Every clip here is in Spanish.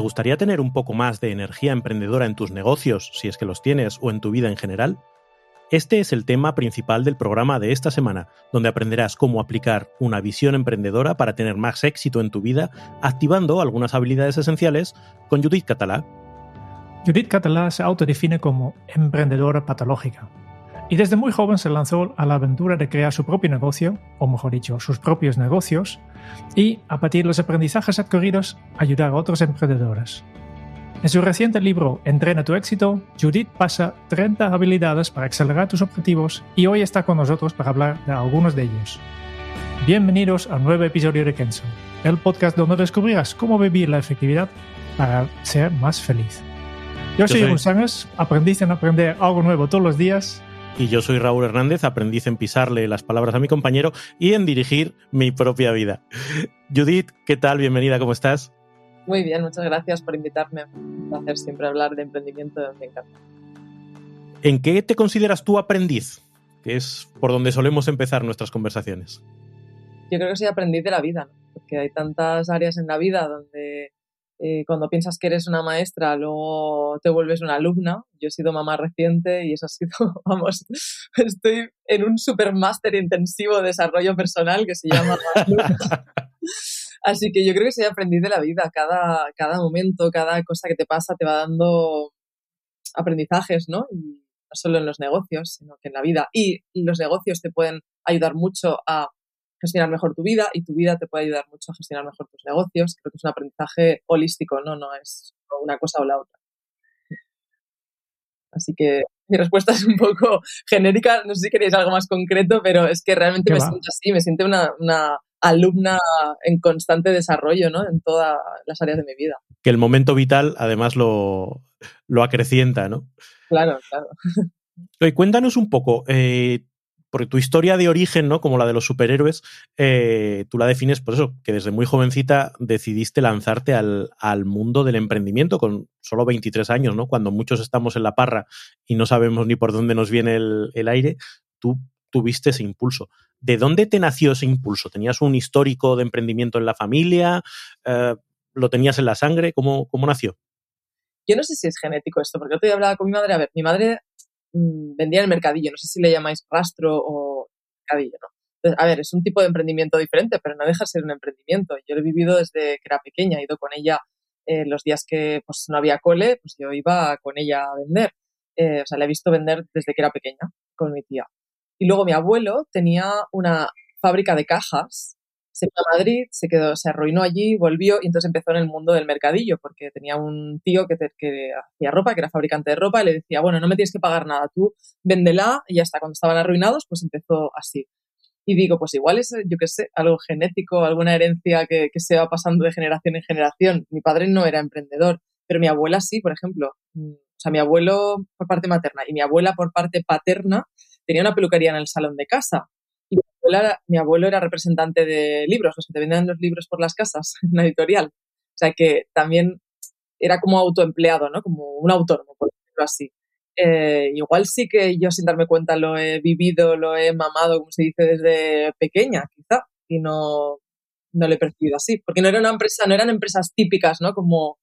¿Te gustaría tener un poco más de energía emprendedora en tus negocios, si es que los tienes, o en tu vida en general? Este es el tema principal del programa de esta semana, donde aprenderás cómo aplicar una visión emprendedora para tener más éxito en tu vida, activando algunas habilidades esenciales con Judith Catalá. Judith Catalá se autodefine como emprendedora patológica y desde muy joven se lanzó a la aventura de crear su propio negocio, o mejor dicho, sus propios negocios, y a partir de los aprendizajes adquiridos ayudar a otros emprendedores. En su reciente libro Entrena tu éxito, Judith pasa 30 habilidades para acelerar tus objetivos y hoy está con nosotros para hablar de algunos de ellos. Bienvenidos a un nuevo episodio de Kenzo, el podcast donde descubrirás cómo vivir la efectividad para ser más feliz. Yo soy Jeroen Sánchez, aprendiz en aprender algo nuevo todos los días y yo soy Raúl Hernández, aprendiz en pisarle las palabras a mi compañero y en dirigir mi propia vida. Judith, ¿qué tal? Bienvenida, ¿cómo estás? Muy bien, muchas gracias por invitarme. Un placer siempre hablar de emprendimiento, me encanta. ¿En qué te consideras tú aprendiz? Que es por donde solemos empezar nuestras conversaciones. Yo creo que soy aprendiz de la vida, porque hay tantas áreas en la vida donde eh, cuando piensas que eres una maestra, luego te vuelves una alumna. Yo he sido mamá reciente y eso ha sido, vamos, estoy en un super máster intensivo de desarrollo personal que se llama... Así que yo creo que soy aprendiz de la vida. Cada, cada momento, cada cosa que te pasa te va dando aprendizajes, ¿no? Y no solo en los negocios, sino que en la vida. Y los negocios te pueden ayudar mucho a gestionar mejor tu vida y tu vida te puede ayudar mucho a gestionar mejor tus negocios. Creo que es un aprendizaje holístico, no, no es una cosa o la otra. Así que mi respuesta es un poco genérica, no sé si queréis algo más concreto, pero es que realmente me siento así, me siento una, una, alumna en constante desarrollo ¿no? en todas las áreas de mi vida. Que el momento vital además lo, lo acrecienta, ¿no? Claro, claro. Cuéntanos un poco, eh, porque tu historia de origen, ¿no? Como la de los superhéroes, eh, tú la defines por eso, que desde muy jovencita decidiste lanzarte al, mundo del emprendimiento con solo 23 años, ¿no? Cuando muchos estamos en la parra y no sabemos ni por dónde nos viene el, aire, tú tuviste ese impulso. ¿De dónde te nació ese impulso? ¿Tenías un histórico de emprendimiento en la familia? Eh, ¿Lo tenías en la sangre? ¿Cómo, ¿Cómo nació? Yo no sé si es genético esto, porque yo te hablaba con mi madre. A ver, mi madre vendía en el mercadillo, no sé si le llamáis rastro o mercadillo, ¿no? Entonces, a ver, es un tipo de emprendimiento diferente, pero no deja de ser un emprendimiento. Yo lo he vivido desde que era pequeña, he ido con ella eh, los días que pues, no había cole, pues yo iba con ella a vender. Eh, o sea, la he visto vender desde que era pequeña con mi tía. Y luego mi abuelo tenía una fábrica de cajas se fue a Madrid, se quedó, se arruinó allí, volvió y entonces empezó en el mundo del mercadillo, porque tenía un tío que, que hacía ropa, que era fabricante de ropa, y le decía, bueno, no me tienes que pagar nada, tú véndela y hasta cuando estaban arruinados, pues empezó así. Y digo, pues igual es, yo qué sé, algo genético, alguna herencia que, que se va pasando de generación en generación. Mi padre no era emprendedor, pero mi abuela sí, por ejemplo. Mm, o sea, mi abuelo por parte materna y mi abuela por parte paterna tenía una peluquería en el salón de casa mi, abuelo era representante de libros, los que te vendían los libros por las casas, en una editorial. O sea que también era como autoempleado, ¿no? Como un autónomo, por decirlo así. Eh, igual sí que yo sin darme cuenta lo he vivido, lo he mamado, como se dice, desde pequeña, quizá, y no, no lo he percibido así. Porque no era una empresa, no eran empresas típicas, ¿no? Como,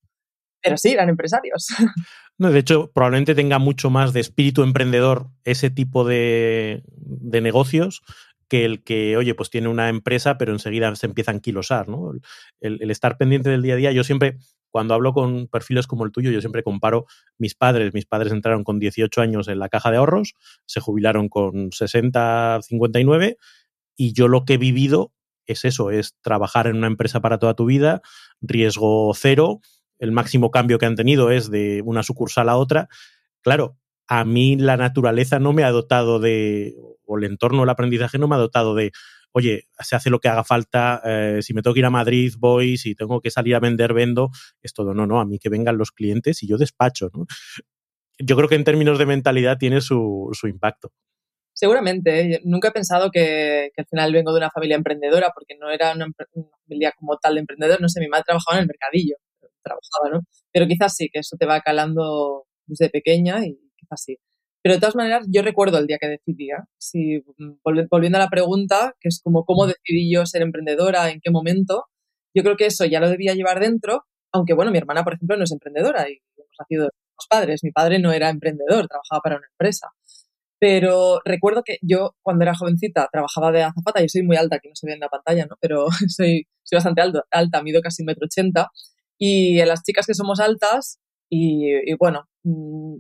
pero sí, eran empresarios. No, de hecho, probablemente tenga mucho más de espíritu emprendedor ese tipo de, de negocios que el que, oye, pues tiene una empresa, pero enseguida se empieza a anquilosar, ¿no? El, estar pendiente del día a día. Yo siempre, cuando hablo con perfiles como el tuyo, yo siempre comparo mis padres. Mis padres entraron con 18 años en la caja de ahorros, se jubilaron con 60, 59, y yo lo que he vivido es eso, es trabajar en una empresa para toda tu vida, riesgo cero, el máximo cambio que han tenido es de una sucursal a otra. Claro, a mí la naturaleza no me ha dotado de, o el entorno del aprendizaje no me ha dotado de, oye, se hace lo que haga falta, eh, si me tengo que ir a Madrid, voy, si tengo que salir a vender, vendo, es todo, no, no, a mí que vengan los clientes y yo despacho, ¿no? Yo creo que en términos de mentalidad tiene su, impacto. Seguramente, ¿eh? nunca he pensado que, al final vengo de una familia emprendedora, porque no era una, familia como tal de emprendedor, no sé, mi madre trabajaba en el mercadillo, trabajaba, ¿no? Pero quizás sí, que eso te va calando desde pequeña y quizás sí. Pero de todas maneras, yo recuerdo el día que decidí, ¿eh? si, mm, volviendo a la pregunta, que es como cómo decidí yo ser emprendedora, en qué momento, yo creo que eso ya lo debía llevar dentro, aunque bueno, mi hermana, por ejemplo, no es emprendedora y hemos nacido los padres. Mi padre no era emprendedor, trabajaba para una empresa. Pero recuerdo que yo, cuando era jovencita, trabajaba de azafata. Yo soy muy alta, que no se ve en la pantalla, ¿no? Pero soy, soy bastante alto, alta, mido casi un metro ochenta. Y las chicas que somos altas, y, y bueno, mm,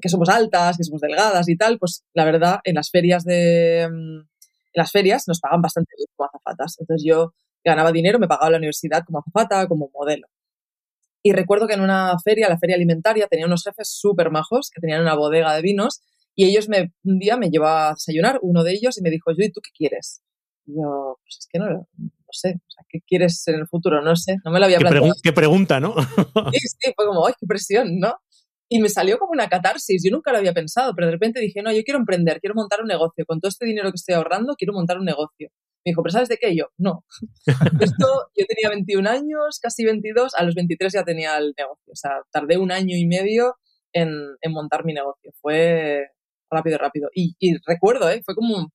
que somos altas, que somos delgadas y tal, pues la verdad, en las ferias de mm, en las ferias nos pagan bastante bien como azafatas. Entonces yo ganaba dinero, me pagaba la universidad como azafata, como modelo. Y recuerdo que en una feria, la feria alimentaria, tenía unos jefes súper majos que tenían una bodega de vinos y ellos me, un día me llevó a desayunar, uno de ellos, y me dijo, ¿y ¿tú qué quieres? Y yo, pues es que no, no sé, o sea, ¿qué quieres en el futuro? No sé, no me lo había planteado. ¿Qué pregunta, no? sí, sí, fue como, ¡ay, qué presión, ¿no? Y me salió como una catarsis. Yo nunca lo había pensado, pero de repente dije, no, yo quiero emprender, quiero montar un negocio. Con todo este dinero que estoy ahorrando, quiero montar un negocio. Me dijo, ¿pero sabes de qué? yo, no. Esto, yo tenía 21 años, casi 22, a los 23 ya tenía el negocio. O sea, tardé un año y medio en, en montar mi negocio. Fue rápido, rápido. Y, y recuerdo, ¿eh? Fue como,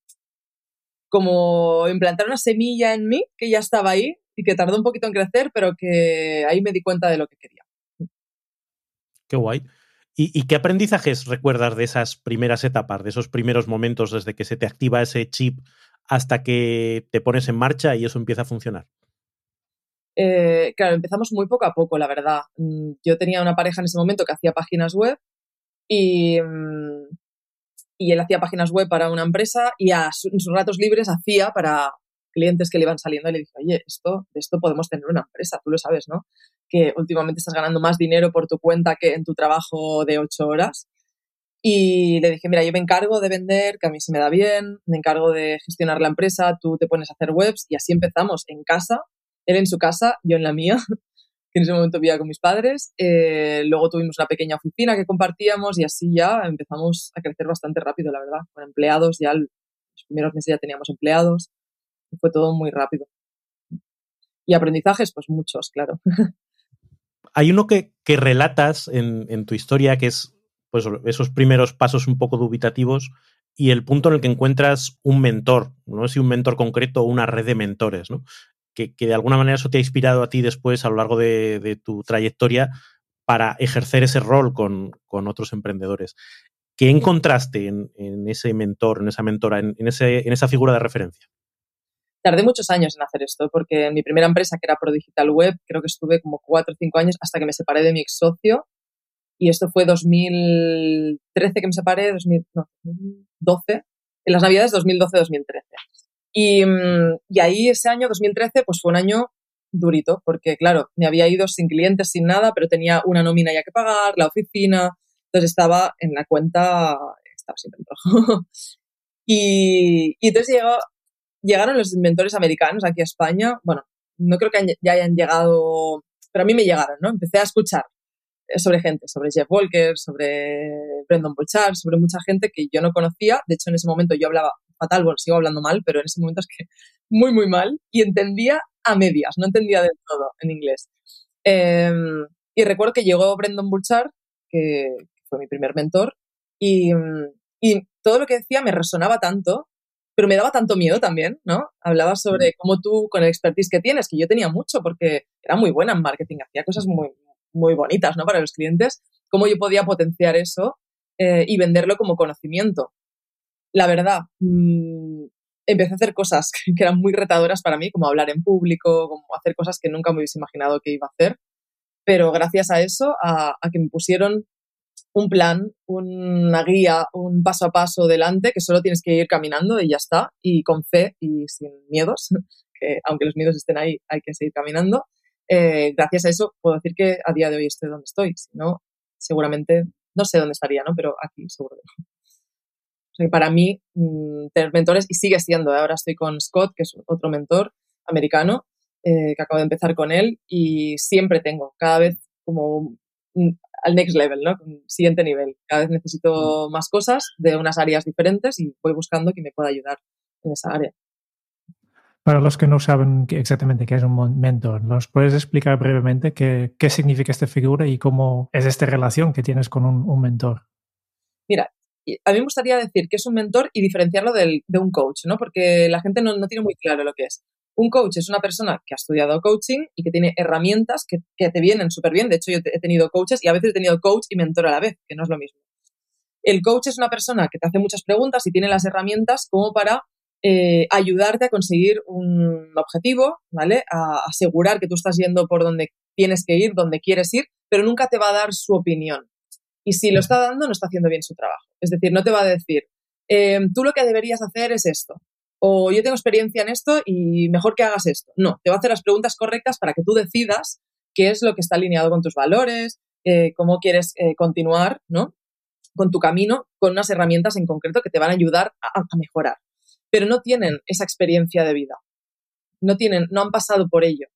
como implantar una semilla en mí que ya estaba ahí y que tardó un poquito en crecer, pero que ahí me di cuenta de lo que quería. Qué guay. ¿Y, qué aprendizajes recuerdas de esas primeras etapas, de esos primeros momentos desde que se te activa ese chip hasta que te pones en marcha y eso empieza a funcionar? Eh, claro, empezamos muy poco a poco, la verdad. Mm, yo tenía una pareja en ese momento que hacía páginas web y, mm, y él hacía páginas web para una empresa y a sus ratos libres hacía para clientes que le iban saliendo y le dije, oye, esto, esto podemos tener una empresa, tú lo sabes, ¿no? que últimamente estás ganando más dinero por tu cuenta que en tu trabajo de ocho horas. Y le dije, mira, yo me encargo de vender, que a mí se me da bien, me encargo de gestionar la empresa, tú te pones a hacer webs y así empezamos en casa, él en su casa, yo en la mía, que en ese momento vivía con mis padres. Eh, luego tuvimos una pequeña oficina que compartíamos y así ya empezamos a crecer bastante rápido, la verdad, con empleados, ya los primeros meses ya teníamos empleados, fue todo muy rápido. Y aprendizajes, pues muchos, claro. Hay uno que, relatas en, tu historia que es pues, esos primeros pasos un poco dubitativos y el punto en el que encuentras un mentor, no sé si un mentor concreto o una red de mentores, ¿no? Que, de alguna manera eso te ha inspirado a ti después a lo largo de, tu trayectoria para ejercer ese rol con, otros emprendedores. ¿Qué encontraste en, ese mentor, en esa mentora, en, ese, en esa figura de referencia? Tardé muchos años en hacer esto, porque en mi primera empresa, que era Pro Digital Web, creo que estuve como cuatro o cinco años hasta que me separé de mi ex socio. Y esto fue 2013 que me separé, 2012, en las navidades 2012-2013. Y, mm, y ahí ese año, 2013, pues fue un año durito, porque claro, me había ido sin clientes, sin nada, pero tenía una nómina ya que pagar, la oficina, entonces estaba en la cuenta, estaba siempre en rojo. y, y entonces llegó, llegaron los inventores americanos aquí a España. Bueno, no creo que ya hayan llegado, pero a mí me llegaron, ¿no? Empecé a escuchar eh, sobre gente, sobre Jeff Walker, sobre Brendan Burchard, sobre mucha gente que yo no conocía. De hecho, en ese momento yo hablaba fatal, bueno, sigo hablando mal, pero en ese momento es que muy, muy mal. Y entendía a medias, no entendía del todo en inglés. Em, y recuerdo que llegó Brendan Burchard, que fue mi primer mentor, y, y todo lo que decía me resonaba tanto pero me daba tanto miedo también, ¿no? Hablaba sobre cómo tú, con el expertise que tienes, que yo tenía mucho porque era muy buena en marketing, hacía cosas muy, muy bonitas, ¿no? Para los clientes, cómo yo podía potenciar eso eh, y venderlo como conocimiento. La verdad, mmm, empecé a hacer cosas que eran muy retadoras para mí, como hablar en público, como hacer cosas que nunca me hubiese imaginado que iba a hacer. Pero gracias a eso, a, a que me pusieron un plan, una guía, un paso a paso delante que solo tienes que ir caminando y ya está, y con fe y sin miedos, que aunque los miedos estén ahí, hay que seguir caminando. Eh, gracias a eso puedo decir que a día de hoy estoy donde estoy, si no, seguramente no sé dónde estaría, ¿no? Pero aquí seguro que. O sea, para mí, mm, tener mentores, y sigue siendo, ¿eh? ahora estoy con Scott, que es otro mentor americano, eh, que acabo de empezar con él, y siempre tengo, cada vez como al next level, ¿no? Siguiente nivel. Cada vez necesito más cosas de unas áreas diferentes y voy buscando que me pueda ayudar en esa área. Para los que no saben exactamente qué es un mentor, ¿nos puedes explicar brevemente qué, qué significa esta figura y cómo es esta relación que tienes con un, mentor? Mira, a mí me gustaría decir que es un mentor y diferenciarlo del, de un coach, ¿no? Porque la gente no, no, tiene muy claro lo que es. Un coach es una persona que ha estudiado coaching y que tiene herramientas que, que te vienen súper bien. De hecho, yo he tenido coaches y a veces he tenido coach y mentor a la vez, que no es lo mismo. El coach es una persona que te hace muchas preguntas y tiene las herramientas como para eh, ayudarte a conseguir un objetivo, ¿vale? A asegurar que tú estás yendo por donde tienes que ir, donde quieres ir, pero nunca te va a dar su opinión. Y si lo está dando, no está haciendo bien su trabajo. Es decir, no te va a decir, em, tú lo que deberías hacer es esto, o yo tengo experiencia en esto y mejor que hagas esto. No, te va a hacer las preguntas correctas para que tú decidas qué es lo que está alineado con tus valores, eh, cómo quieres eh, continuar, ¿no? Con tu camino, con unas herramientas en concreto que te van a ayudar a mejorar pero no tienen esa experiencia de vida. No tienen, no han pasado por ello.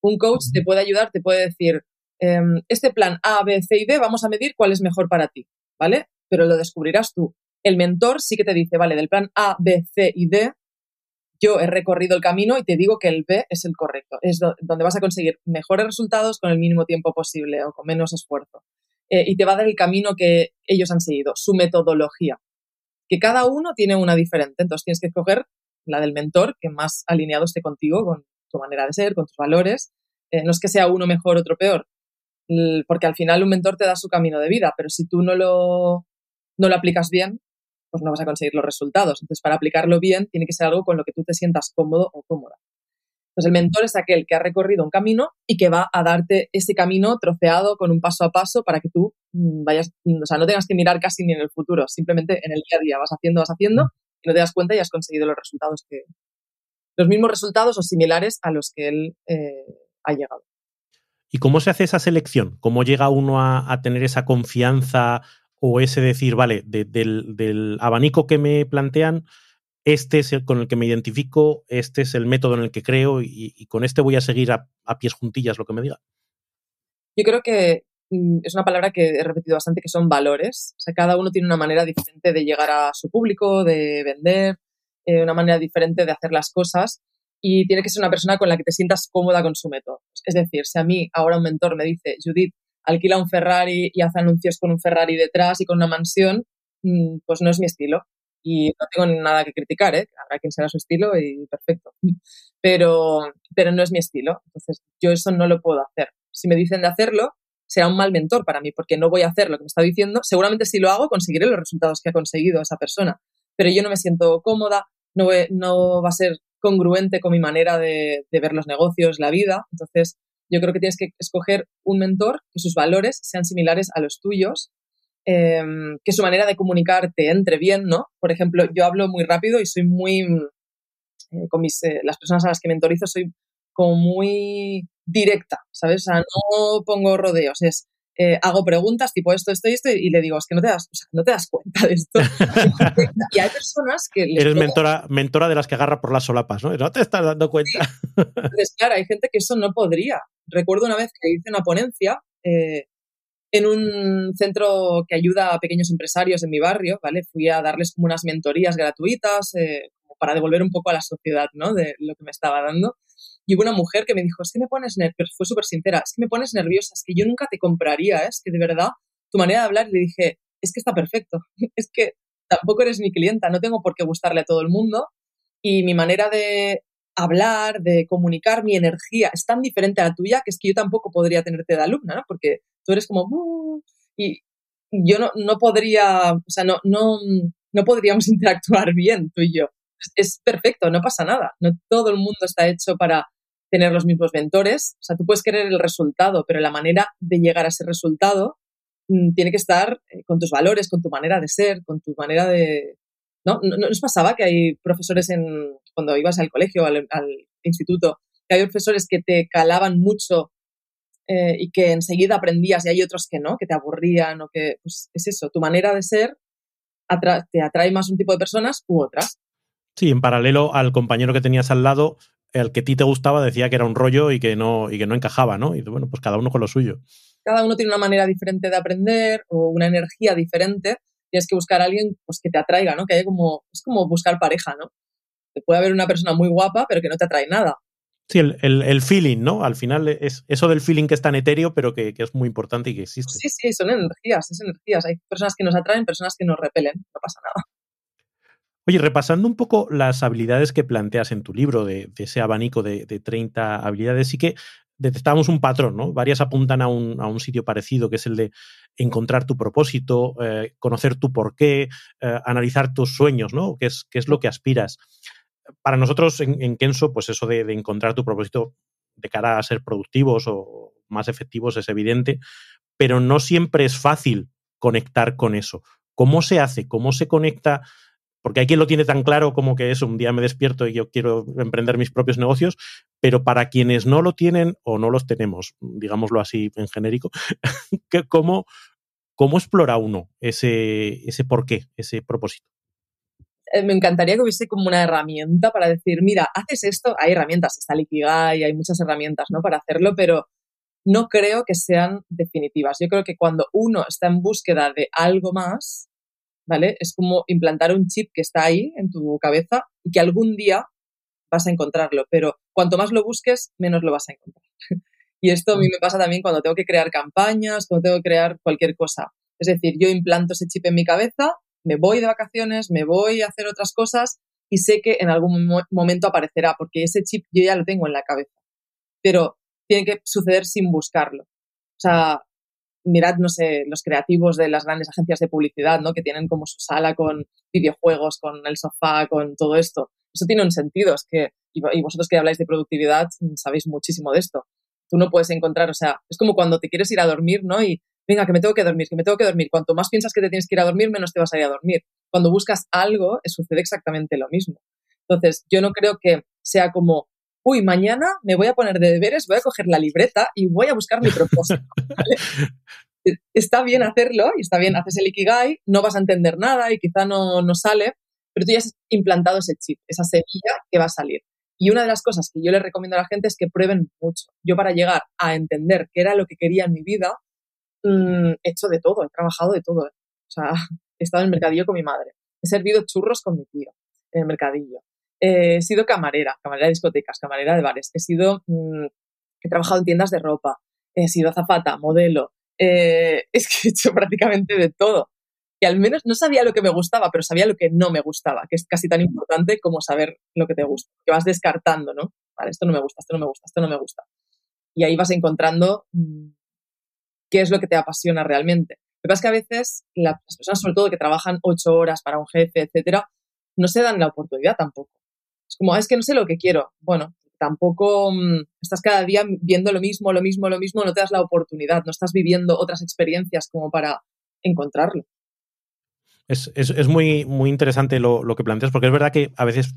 Un coach te puede ayudar, te puede decir, em, este plan A, B, C y D, vamos a medir cuál es mejor para ti, ¿vale? Pero lo descubrirás tú. El mentor sí que te dice, vale, del plan A, B, C y D, yo he recorrido el camino y te digo que el B es el correcto. Es donde vas a conseguir mejores resultados con el mínimo tiempo posible o con menos esfuerzo. Eh, y te va a dar el camino que ellos han seguido, su metodología que cada uno tiene una diferente. Entonces tienes que escoger la del mentor que más alineado esté contigo, con tu manera de ser, con tus valores. Eh, no es que sea uno mejor, otro peor, porque al final un mentor te da su camino de vida, pero si tú no lo, no lo aplicas bien, pues no vas a conseguir los resultados. Entonces, para aplicarlo bien, tiene que ser algo con lo que tú te sientas cómodo o cómoda. Entonces, el mentor es aquel que ha recorrido un camino y que va a darte ese camino troceado con un paso a paso para que tú mm, vayas, mm, o sea, no tengas que mirar casi ni en el futuro, simplemente en el día a día vas haciendo, vas haciendo y no te das cuenta y has conseguido los resultados que, los mismos resultados o similares a los que él eh, ha llegado. ¿Y cómo se hace esa selección? ¿Cómo llega uno a, tener esa confianza o ese decir, vale, del, abanico que me plantean, este es el con el que me identifico, este es el método en el que creo y, con este voy a seguir a, pies juntillas lo que me diga. Yo creo que mm, es una palabra que he repetido bastante, que son valores. O sea, cada uno tiene una manera diferente de llegar a su público, de vender, eh, una manera diferente de hacer las cosas y tiene que ser una persona con la que te sientas cómoda con su método. Es decir, si a mí ahora un mentor me dice, Judith, alquila un Ferrari y hace anuncios con un Ferrari detrás y con una mansión, mm, pues no es mi estilo. Y no tengo nada que criticar, ¿eh? habrá quien sea su estilo y perfecto, pero, pero no es mi estilo, entonces yo eso no lo puedo hacer. Si me dicen de hacerlo, será un mal mentor para mí, porque no voy a hacer lo que me está diciendo, seguramente si lo hago conseguiré los resultados que ha conseguido esa persona, pero yo no me siento cómoda, no, no va a ser congruente con mi manera de ver los negocios, la vida, entonces yo creo que tienes que escoger un mentor que sus valores sean similares a los tuyos Em, que su manera de comunicarte entre bien, ¿no? Por ejemplo, yo hablo muy rápido y soy muy, eh, con mis, eh, las personas a las que mentorizo, soy como muy directa, ¿sabes? O sea, no pongo rodeos, es, eh, hago preguntas tipo esto, esto y esto y le digo, es que no te das, o sea, no te das cuenta de esto. y hay personas que... Eres mentora, mentora de las que agarra por las solapas, ¿no? No te estás dando cuenta. Entonces, claro, hay gente que eso no podría. Recuerdo una vez que hice una ponencia en un centro que ayuda a pequeños empresarios en mi barrio, ¿vale? Fui a darles como unas mentorías gratuitas eh, para devolver un poco a la sociedad, ¿no? De lo que me estaba dando. Y hubo una mujer que me dijo, es que me pones nerviosa, fue súper sincera, es que me pones nerviosa, es que yo nunca te compraría, ¿eh? es que de verdad tu manera de hablar, y le dije, es que está perfecto, es que tampoco eres mi clienta, no tengo por qué gustarle a todo el mundo y mi manera de hablar, de comunicar, mi energía es tan diferente a la tuya que es que yo tampoco podría tenerte de alumna, ¿no? Porque tú eres como, y yo no, no podría, o sea, no, no, no podríamos interactuar bien tú y yo. Es perfecto, no pasa nada. No todo el mundo está hecho para tener los mismos mentores. O sea, tú puedes querer el resultado, pero la manera de llegar a ese resultado mm, tiene que estar eh, con tus valores, con tu manera de ser, con tu manera de... ¿No? ¿No, nos pasaba que hay profesores en, cuando ibas al colegio, al, al instituto, que hay profesores que te calaban mucho eh, y que enseguida aprendías y hay otros que no, que te aburrían o que, pues es eso, tu manera de ser te atrae más un tipo de personas u otras. Sí, en paralelo al compañero que tenías al lado, el que a ti te gustaba decía que era un rollo y que no, y que no encajaba, ¿no? Y bueno, pues cada uno con lo suyo. Cada uno tiene una manera diferente de aprender o una energía diferente. Tienes que buscar a alguien pues, que te atraiga, ¿no? Que haya como, es como buscar pareja, ¿no? puede haber una persona muy guapa, pero que no te atrae nada. Sí, el, feeling, ¿no? Al final es eso del feeling que es tan etéreo, pero que, es muy importante y que existe. Sí, sí, son energías, es energías. Hay personas que nos atraen, personas que nos repelen, no pasa nada. Oye, repasando un poco las habilidades que planteas en tu libro, de, ese abanico de, 30 habilidades, sí que detectamos un patrón, ¿no? Varias apuntan a un, sitio parecido, que es el de encontrar tu propósito, eh, conocer tu porqué, eh, analizar tus sueños, ¿no? ¿Qué es, qué es lo que aspiras? para nosotros en, Kenso, pues eso de, encontrar tu propósito de cara a ser productivos o más efectivos es evidente, pero no siempre es fácil conectar con eso. ¿Cómo se hace? ¿Cómo se conecta? Porque hay quien lo tiene tan claro como que eso, un día me despierto y yo quiero emprender mis propios negocios, pero para quienes no lo tienen o no los tenemos, digámoslo así en genérico, ¿cómo, ¿cómo explora uno ese, ese porqué, ese propósito? Eh, me encantaría que hubiese como una herramienta para decir, mira, haces esto, hay herramientas, está Likigai, hay muchas herramientas, ¿no? Para hacerlo, pero no creo que sean definitivas. Yo creo que cuando uno está en búsqueda de algo más, ¿vale? Es como implantar un chip que está ahí en tu cabeza y que algún día vas a encontrarlo, pero cuanto más lo busques, menos lo vas a encontrar. y esto a mí me pasa también cuando tengo que crear campañas, cuando tengo que crear cualquier cosa. Es decir, yo implanto ese chip en mi cabeza me voy de vacaciones, me voy a hacer otras cosas y sé que en algún momento aparecerá, porque ese chip yo ya lo tengo en la cabeza. Pero tiene que suceder sin buscarlo. O sea, mirad, no sé, los creativos de las grandes agencias de publicidad, ¿no? Que tienen como su sala con videojuegos, con el sofá, con todo esto. Eso tiene un sentido, es que, y vosotros que habláis de productividad, sabéis muchísimo de esto. Tú no puedes encontrar, o sea, es como cuando te quieres ir a dormir, ¿no? Y venga, que me tengo que dormir, que me tengo que dormir. Cuanto más piensas que te tienes que ir a dormir, menos te vas a ir a dormir. Cuando buscas algo, sucede exactamente lo mismo. Entonces, yo no creo que sea como, uy, mañana me voy a poner de deberes, voy a coger la libreta y voy a buscar mi propósito. está bien hacerlo y está bien, haces el Ikigai, no vas a entender nada y quizá no, no sale, pero tú ya has implantado ese chip, esa semilla que va a salir. Y una de las cosas que yo le recomiendo a la gente es que prueben mucho. Yo para llegar a entender qué era lo que quería en mi vida, Mm, he hecho de todo, he trabajado de todo. ¿eh? O sea, he estado en el mercadillo con mi madre, he servido churros con mi tío en el mercadillo, he sido camarera, camarera de discotecas, camarera de bares, he sido, mm, he trabajado en tiendas de ropa, he sido azafata, modelo, eh, he hecho prácticamente de todo. Y al menos no sabía lo que me gustaba, pero sabía lo que no me gustaba, que es casi tan importante como saber lo que te gusta, que vas descartando, ¿no? Vale, esto no me gusta, esto no me gusta, esto no me gusta. Y ahí vas encontrando mm, qué es lo que te apasiona realmente. Lo que pasa es que a veces las personas, sobre todo que trabajan ocho horas para un jefe, etcétera, no se dan la oportunidad tampoco. Es como, ah, es que no sé lo que quiero. Bueno, tampoco mm, estás cada día viendo lo mismo, lo mismo, lo mismo, no te das la oportunidad, no estás viviendo otras experiencias como para encontrarlo. Es, muy, muy interesante lo, lo, que planteas, porque es verdad que a veces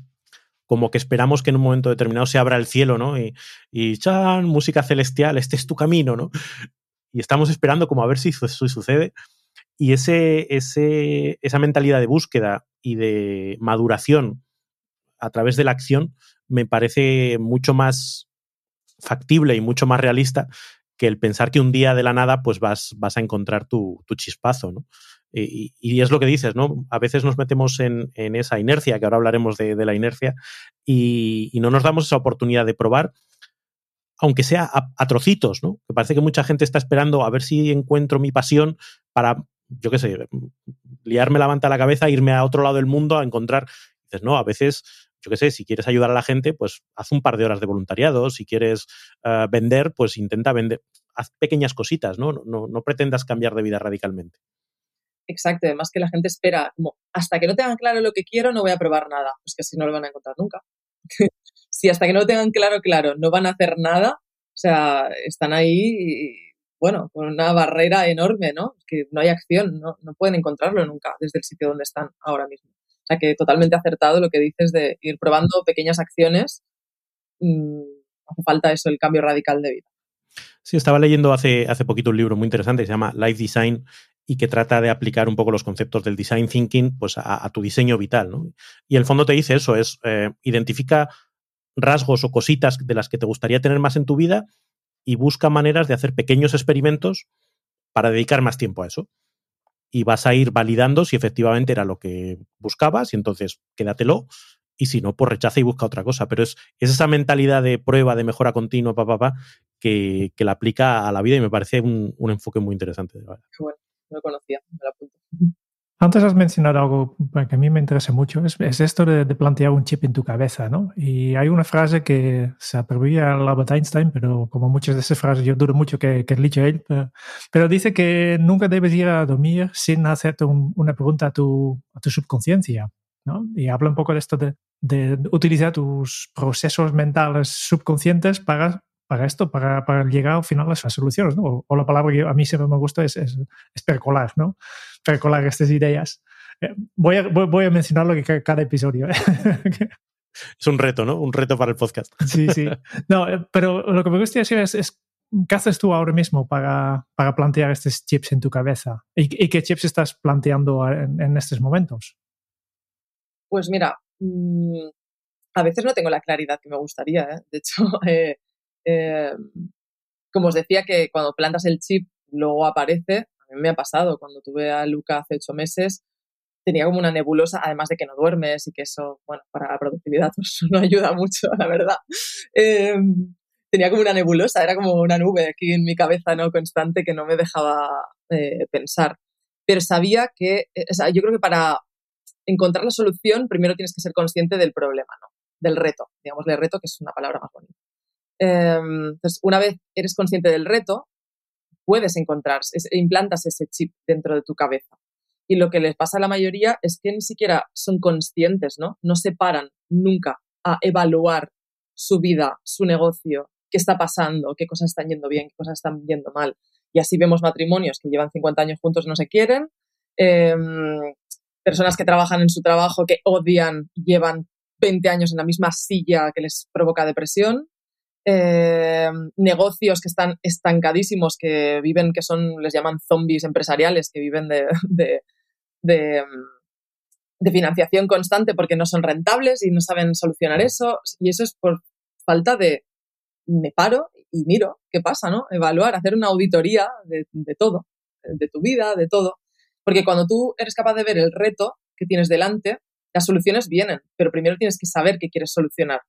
como que esperamos que en un momento determinado se abra el cielo, ¿no? Y, y chan, música celestial, este es tu camino, ¿no? y estamos esperando como a ver si eso sucede. Y ese, ese, esa mentalidad de búsqueda y de maduración a través de la acción me parece mucho más factible y mucho más realista que el pensar que un día de la nada pues vas, vas a encontrar tu, chispazo, ¿no? Y, es lo que dices, ¿no? A veces nos metemos en, esa inercia, que ahora hablaremos de, la inercia, y, y, no nos damos esa oportunidad de probar aunque sea a, trocitos, ¿no? Que parece que mucha gente está esperando a ver si encuentro mi pasión para, yo qué sé, liarme la manta a la cabeza, irme a otro lado del mundo a encontrar. Dices, no, a veces, yo qué sé, si quieres ayudar a la gente, pues haz un par de horas de voluntariado. Si quieres eh, vender, pues intenta vender. Haz pequeñas cositas, ¿no? No, pretendas cambiar de vida radicalmente. Exacto, además que la gente espera, como, hasta que no tengan claro lo que quiero, no voy a probar nada. Pues que así no lo van a encontrar nunca. si hasta que no lo tengan claro, claro, no van a hacer nda, o sea, están ahí, bueno, con una barrera enorme, ¿no? Que no hay acción, no pueden encontrarlo nunca desde el sitio donde están ahora mismo. O sea, que totalmente acertado lo que dices de ir probando pequeñas acciones. Mm, hace falta eso, el cambio radical de vida. Sí, estaba leyendo hace, hace poquito un libro muy interesante que se llama Life Design y que trata de aplicar un poco los conceptos del design thinking pues, a, tu diseño vital. ¿no? Y el fondo te dice eso, es eh, identifica rasgos o cositas de las que te gustaría tener más en tu vida y busca maneras de hacer pequeños experimentos para dedicar más tiempo a eso. Y vas a ir validando si efectivamente era lo que buscabas y entonces quédatelo y si no, pues rechaza y busca otra cosa. Pero es, esa mentalidad de prueba, de mejora continua, papá, que, que la aplica a la vida y me parece un, enfoque muy interesante. Bueno, no lo conocía. Antes has mencionado algo que a mí me interesa mucho, es, esto de, plantear un chip en tu cabeza, ¿no? Y hay una frase que se atribuye a Albert Einstein, pero como muchas de esas frases yo dudo mucho que, que dicho él, pero, dice que nunca debes ir a dormir sin hacerte una pregunta a tu, a tu subconsciencia, ¿no? Y habla un poco de esto de, de utilizar tus procesos mentales subconscientes para para esto, para, para, llegar al final a las soluciones, ¿no? O, la palabra que a mí siempre me gusta es, es, percolar, ¿no? Percolar estas ideas. Eh, voy, a, voy, a mencionarlo que cada episodio. ¿eh? es un reto, ¿no? Un reto para el podcast. sí, sí. No, eh, pero lo que me gustaría decir es, es ¿qué haces tú ahora mismo para, para, plantear estos chips en tu cabeza? ¿Y, qué chips estás planteando en, en estos momentos? Pues mira, mm, a veces no tengo la claridad que me gustaría. ¿eh? De hecho, eh, eh, como os decía, que cuando plantas el chip luego aparece, a mí me ha pasado, cuando tuve a Luca hace ocho meses, tenía como una nebulosa, además de que no duermes y que eso, bueno, para la productividad no ayuda mucho, la verdad. Em, tenía como una nebulosa, era como una nube aquí en mi cabeza, ¿no? Constante que no me dejaba eh, pensar. Pero sabía que, eh, o sea, yo creo que para encontrar la solución, primero tienes que ser consciente del problema, ¿no? Del reto, digamos, el reto, que es una palabra más bonita. Em, entonces, una vez eres consciente del reto, puedes encontrar, implantas ese chip dentro de tu cabeza. Y lo que les pasa a la mayoría es que ni siquiera son conscientes, ¿no? No se paran nunca a evaluar su vida, su negocio, qué está pasando, qué cosas están yendo bien, qué cosas están yendo mal. Y así vemos matrimonios que llevan 50 años juntos no se quieren, em, personas que trabajan en su trabajo que odian, llevan 20 años en la misma silla que les provoca depresión, eh, negocios que están estancadísimos, que viven, que son, les llaman zombies empresariales, que viven de, de, financiación constante porque no son rentables y no saben solucionar eso. Y eso es por falta de, me paro y miro qué pasa, ¿no? Evaluar, hacer una auditoría de, de todo, de tu vida, de todo. Porque cuando tú eres capaz de ver el reto que tienes delante, las soluciones vienen, pero primero tienes que saber qué quieres solucionar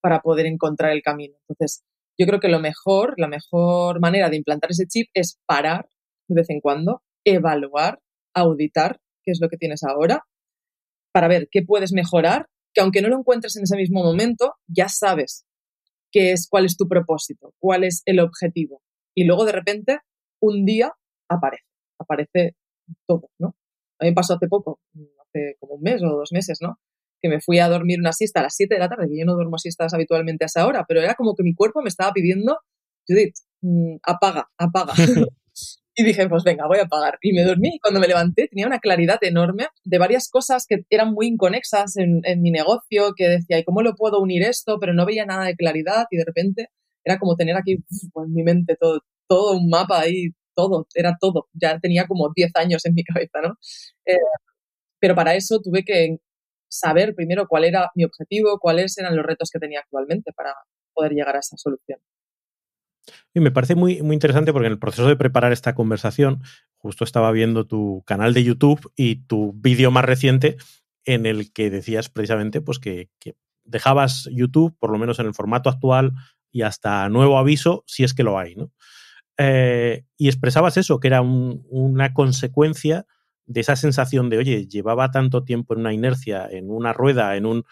para poder encontrar el camino. Entonces, yo creo que lo mejor, la mejor manera de implantar ese chip es parar de vez en cuando, evaluar, auditar qué es lo que tienes ahora, para ver qué puedes mejorar, que aunque no lo encuentres en ese mismo momento, ya sabes qué es, cuál es tu propósito, cuál es el objetivo. Y luego de repente, un día aparece, aparece todo, ¿no? A mí me pasó hace poco, hace como un mes o dos meses, ¿no? Que me fui a dormir una siesta a las 7 de la tarde, que yo no duermo siestas habitualmente a esa hora, pero era como que mi cuerpo me estaba pidiendo, Judith, mm, apaga, apaga. y dije, pues venga, voy a apagar. Y me dormí y cuando me levanté tenía una claridad enorme de varias cosas que eran muy inconexas en, mi negocio, que decía, ¿y cómo lo puedo unir esto? Pero no veía nada de claridad y de repente era como tener aquí en mi mente todo, todo un mapa ahí, todo, era todo. Ya tenía como 10 años en mi cabeza, ¿no? Eh, pero para eso tuve que saber primero cuál era mi objetivo, cuáles eran los retos que tenía actualmente para poder llegar a esa solución. Y me parece muy, muy interesante porque en el proceso de preparar esta conversación, justo estaba viendo tu canal de YouTube y tu vídeo más reciente en el que decías precisamente pues, que, dejabas YouTube, por lo menos en el formato actual, y hasta nuevo aviso, si es que lo hay, ¿no? Eh, y expresabas eso, que era una consecuencia de esa sensación de, oye, llevaba tanto tiempo en una inercia, en una rueda, en un...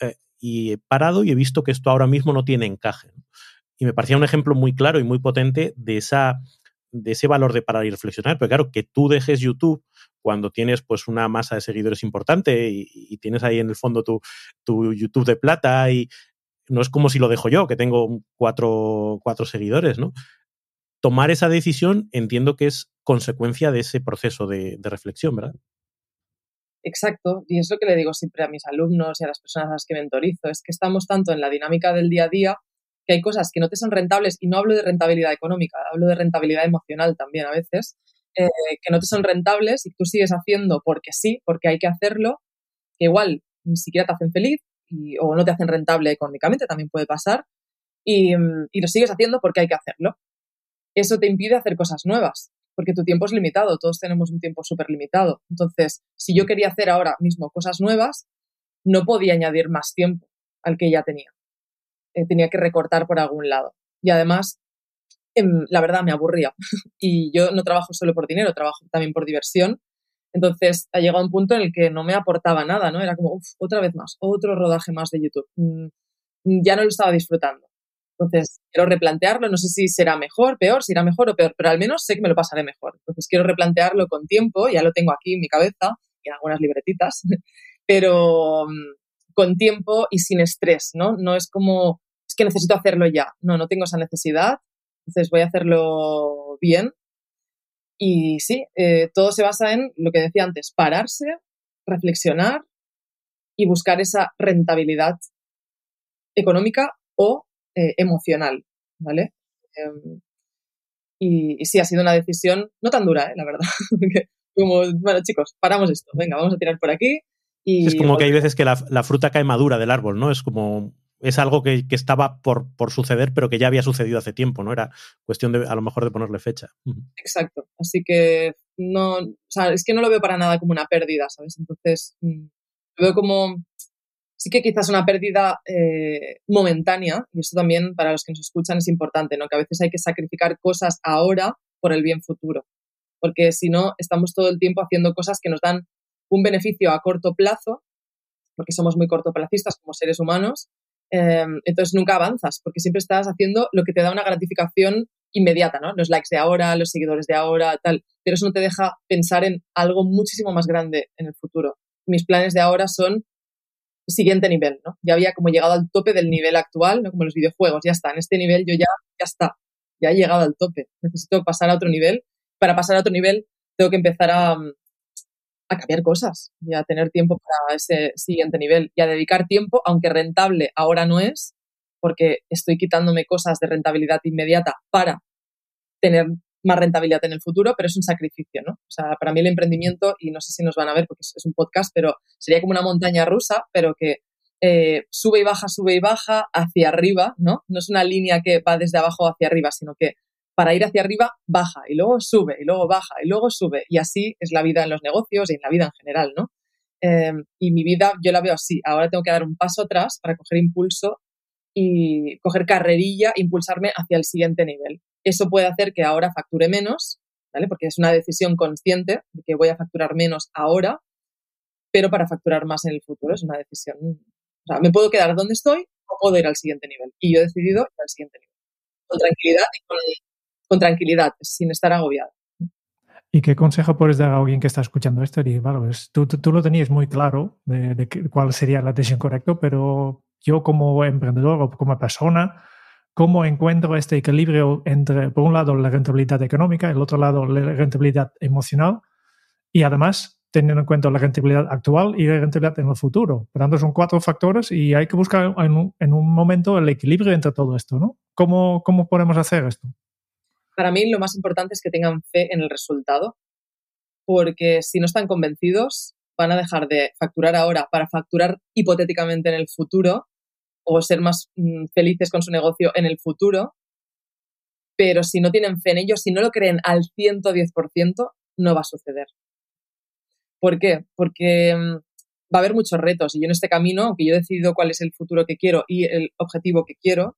Eh, y he parado y he visto que esto ahora mismo no tiene encaje. Y me parecía un ejemplo muy claro y muy potente de, esa, de ese valor de parar y reflexionar. Pero claro, que tú dejes YouTube cuando tienes pues una masa de seguidores importante y, tienes ahí en el fondo tu, tu, YouTube de plata y no es como si lo dejo yo, que tengo cuatro, cuatro seguidores, ¿no? Tomar esa decisión entiendo que es consecuencia de ese proceso de, reflexión, ¿verdad? Exacto, y es lo que le digo siempre a mis alumnos y a las personas a las que mentorizo, es que estamos tanto en la dinámica del día a día que hay cosas que no te son rentables, y no hablo de rentabilidad económica, hablo de rentabilidad emocional también a veces, eh, que no te son rentables y tú sigues haciendo porque sí, porque hay que hacerlo, que igual ni siquiera te hacen feliz o no te hacen rentable económicamente, también puede pasar, y, y lo sigues haciendo porque hay que hacerlo. Eso te impide hacer cosas nuevas, porque tu tiempo es limitado, todos tenemos un tiempo súper limitado. Entonces, si yo quería hacer ahora mismo cosas nuevas, no podía añadir más tiempo al que ya tenía. Eh, tenía que recortar por algún lado. Y además, em, la verdad, me aburría. y yo no trabajo solo por dinero, trabajo también por diversión. Entonces, ha llegado un punto en el que no me aportaba nada, ¿no? Era como, uff, otra vez más, otro rodaje más de YouTube. Mm, ya no lo estaba disfrutando. Entonces, quiero replantearlo, no sé si será mejor, peor, si irá mejor o peor, pero al menos sé que me lo pasaré mejor. Entonces, quiero replantearlo con tiempo, ya lo tengo aquí en mi cabeza y en algunas libretitas, pero mm, con tiempo y sin estrés, ¿no? No es como, es que necesito hacerlo ya. No, no tengo esa necesidad, entonces voy a hacerlo bien. Y sí, eh, todo se basa en lo que decía antes, pararse, reflexionar y buscar esa rentabilidad económica o eh, emocional, ¿vale? Em, y, sí, ha sido una decisión no tan dura, ¿eh? la verdad. como, bueno, chicos, paramos esto, venga, vamos a tirar por aquí. Y, es como que hay veces que la, fruta cae madura del árbol, ¿no? Es como es algo que, estaba por, por, suceder, pero que ya había sucedido hace tiempo, ¿no? Era cuestión de, a lo mejor, de ponerle fecha. Exacto. Así que no, o sea, es que no lo veo para nada como una pérdida, ¿sabes? Entonces, mm, lo veo como sí que quizás una pérdida eh, momentánea, y eso también para los que nos escuchan es importante, ¿no? que a veces hay que sacrificar cosas ahora por el bien futuro, porque si no, estamos todo el tiempo haciendo cosas que nos dan un beneficio a corto plazo, porque somos muy cortoplacistas como seres humanos, eh, entonces nunca avanzas, porque siempre estás haciendo lo que te da una gratificación inmediata, ¿no? Los likes de ahora, los seguidores de ahora, tal, pero eso no te deja pensar en algo muchísimo más grande en el futuro. Mis planes de ahora son siguiente nivel, ¿no? Ya había como llegado al tope del nivel actual, ¿no? Como los videojuegos, ya está, en este nivel yo ya, ya está, ya he llegado al tope, necesito pasar a otro nivel. Para pasar a otro nivel tengo que empezar a, a cambiar cosas y a tener tiempo para ese siguiente nivel y a dedicar tiempo, aunque rentable ahora no es, porque estoy quitándome cosas de rentabilidad inmediata para tener más rentabilidad en el futuro, pero es un sacrificio, ¿no? O sea, para mí el emprendimiento, y no sé si nos van a ver porque es un podcast, pero sería como una montaña rusa, pero que eh, sube y baja, sube y baja hacia arriba, ¿no? No es una línea que va desde abajo hacia arriba, sino que para ir hacia arriba baja y luego sube y luego baja y luego sube. Y así es la vida en los negocios y en la vida en general, ¿no? Em, y mi vida yo la veo así. Ahora tengo que dar un paso atrás para coger impulso y coger carrerilla, impulsarme hacia el siguiente nivel. Eso puede hacer que ahora facture menos, ¿vale? Porque es una decisión consciente de que voy a facturar menos ahora, pero para facturar más en el futuro es una decisión. O sea, me puedo quedar donde estoy o puedo ir al siguiente nivel. Y yo he decidido ir al siguiente nivel. Con tranquilidad y con, tranquilidad, sin estar agobiado. ¿Y qué consejo puedes dar a alguien que está escuchando esto? Y, bueno, tú, tú, lo tenías muy claro de, de, cuál sería la decisión correcta, pero yo como emprendedor o como persona cómo encuentro este equilibrio entre, por un lado, la rentabilidad económica, el otro lado, la rentabilidad emocional y además teniendo en cuenta la rentabilidad actual y la rentabilidad en el futuro. Por tanto, son cuatro factores y hay que buscar en un, momento el equilibrio entre todo esto, ¿no? ¿Cómo, ¿Cómo podemos hacer esto? Para mí lo más importante es que tengan fe en el resultado, porque si no están convencidos, van a dejar de facturar ahora para facturar hipotéticamente en el futuro o ser más mm, felices con su negocio en el futuro, pero si no tienen fe en ello, si no lo creen al 110%, no va a suceder. ¿Por qué? Porque mm, va a haber muchos retos y yo en este camino, aunque yo he decidido cuál es el futuro que quiero y el objetivo que quiero,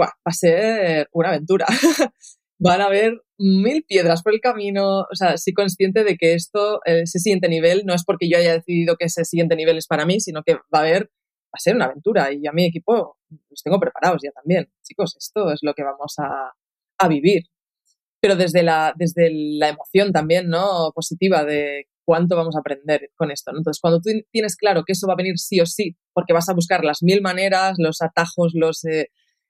va a ser una aventura. Van a haber mil piedras por el camino. O sea, soy consciente de que esto, ese siguiente nivel, no es porque yo haya decidido que ese siguiente nivel es para mí, sino que va a haber a ser una aventura y a mi equipo los tengo preparados ya también. Chicos, esto es lo que vamos a, a vivir. Pero desde la, desde la emoción también, ¿no? Positiva de cuánto vamos a aprender con esto. Entonces, cuando tú tienes claro que eso va a venir sí o sí, porque vas a buscar las mil maneras, los atajos, los eh,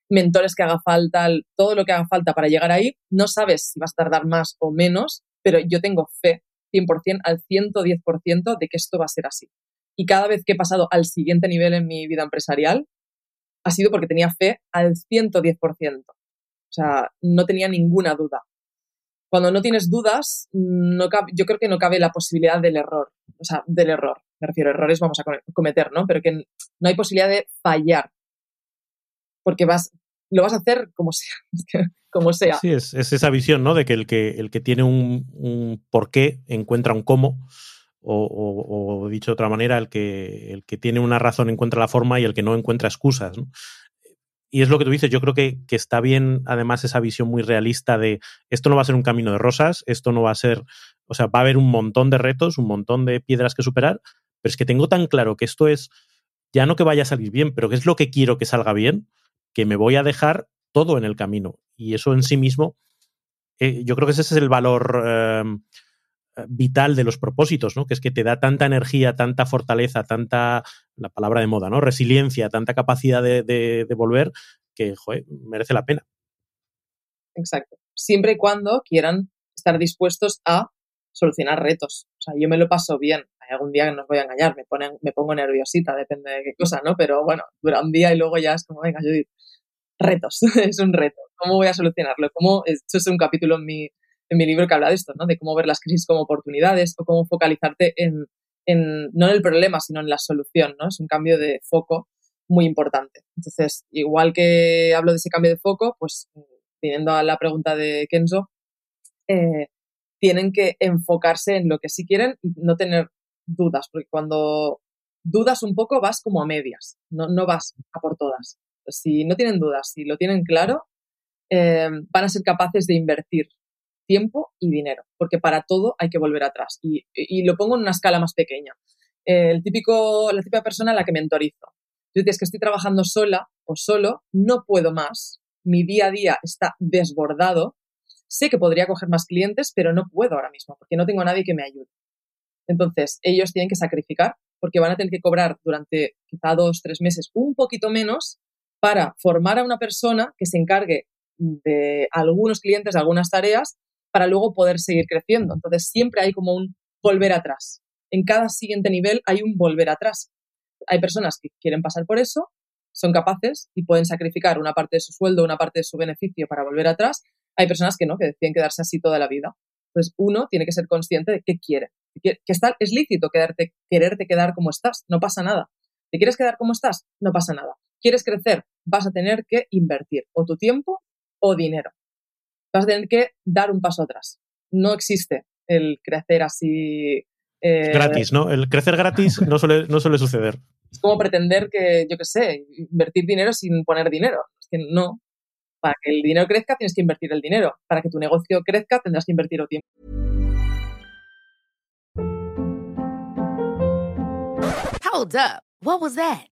mentores que haga falta, todo lo que haga falta para llegar ahí, no sabes si vas a tardar más o menos, pero yo tengo fe 100% al 110% de que esto va a ser así. Y cada vez que he pasado al siguiente nivel en mi vida empresarial, ha sido porque tenía fe al 110%. O sea, no tenía ninguna duda. Cuando no tienes dudas, no yo creo que no cabe la posibilidad del error. O sea, del error. Me refiero, errores vamos a cometer, ¿no? Pero que no hay posibilidad de fallar. Porque vas, lo vas a hacer como sea. como sea. Sí, es, esa visión, ¿no? De que el que, el que tiene un, un porqué encuentra un cómo. O, dicho de otra manera, el que, el que tiene una razón encuentra la forma y el que no encuentra excusas. y es lo que tú dices, yo creo que, está bien además esa visión muy realista de esto no va a ser un camino de rosas, esto no va a ser, o sea, va a haber un montón de retos, un montón de piedras que superar, pero es que tengo tan claro que esto es, ya no que vaya a salir bien, pero que es lo que quiero que salga bien, que me voy a dejar todo en el camino. Y eso en sí mismo, eh, yo creo que ese es el valor eh, vital de los propósitos, ¿no? Que es que te da tanta energía, tanta fortaleza, tanta, la palabra de moda, ¿no? Resiliencia, tanta capacidad de, volver que, joder, merece la pena. Exacto. Siempre y cuando quieran estar dispuestos a solucionar retos. O sea, yo me lo paso bien. Hay algún día que no voy a engañar, me, ponen, me pongo nerviosita, depende de qué cosa, ¿no? Pero bueno, dura un día y luego ya es como, venga, Judith, retos, es un reto. ¿Cómo voy a solucionarlo? ¿Cómo? Esto es un capítulo en mi, en mi libro que habla de esto, ¿no? De cómo ver las crisis como oportunidades o cómo focalizarte en, no en el problema, sino en la solución, ¿no? Es un cambio de foco muy importante. Entonces, igual que hablo de ese cambio de foco, pues viniendo a la pregunta de Kenzo, eh, tienen que enfocarse en lo que sí quieren y no tener dudas, porque cuando dudas un poco vas como a medias, no, no vas a por todas. Si no tienen dudas, si lo tienen claro, eh, van a ser capaces de invertir tiempo y dinero, porque para todo hay que volver atrás. Y, lo pongo en una escala más pequeña. El típico, la típica persona a la que mentorizo. Yo es que estoy trabajando sola o solo, no puedo más, mi día a día está desbordado, sé que podría coger más clientes, pero no puedo ahora mismo, porque no tengo a nadie que me ayude. Entonces, ellos tienen que sacrificar, porque van a tener que cobrar durante quizá dos, tres meses un poquito menos para formar a una persona que se encargue de algunos clientes, de algunas tareas, para luego poder seguir creciendo. Entonces, siempre hay como un volver atrás. En cada siguiente nivel hay un volver atrás. Hay personas que quieren pasar por eso, son capaces y pueden sacrificar una parte de su sueldo, una parte de su beneficio para volver atrás. Hay personas que no, que deciden quedarse así toda la vida. Entonces, uno tiene que ser consciente de qué quiere. Que está, es lícito quedarte, quererte quedar como estás, no pasa nada. ¿Te quieres quedar como estás? No pasa nada. ¿Quieres crecer? Vas a tener que invertir o tu tiempo o dinero vas a tener que dar un paso atrás. No existe el crecer así. Eh, gratis, ¿no? El crecer gratis no suele, no suele suceder. Es como pretender que, yo qué sé, invertir dinero sin poner dinero. Es que no. Para que el dinero crezca tienes que invertir el dinero. Para que tu negocio crezca tendrás que invertir el tiempo. Hold up. What was that?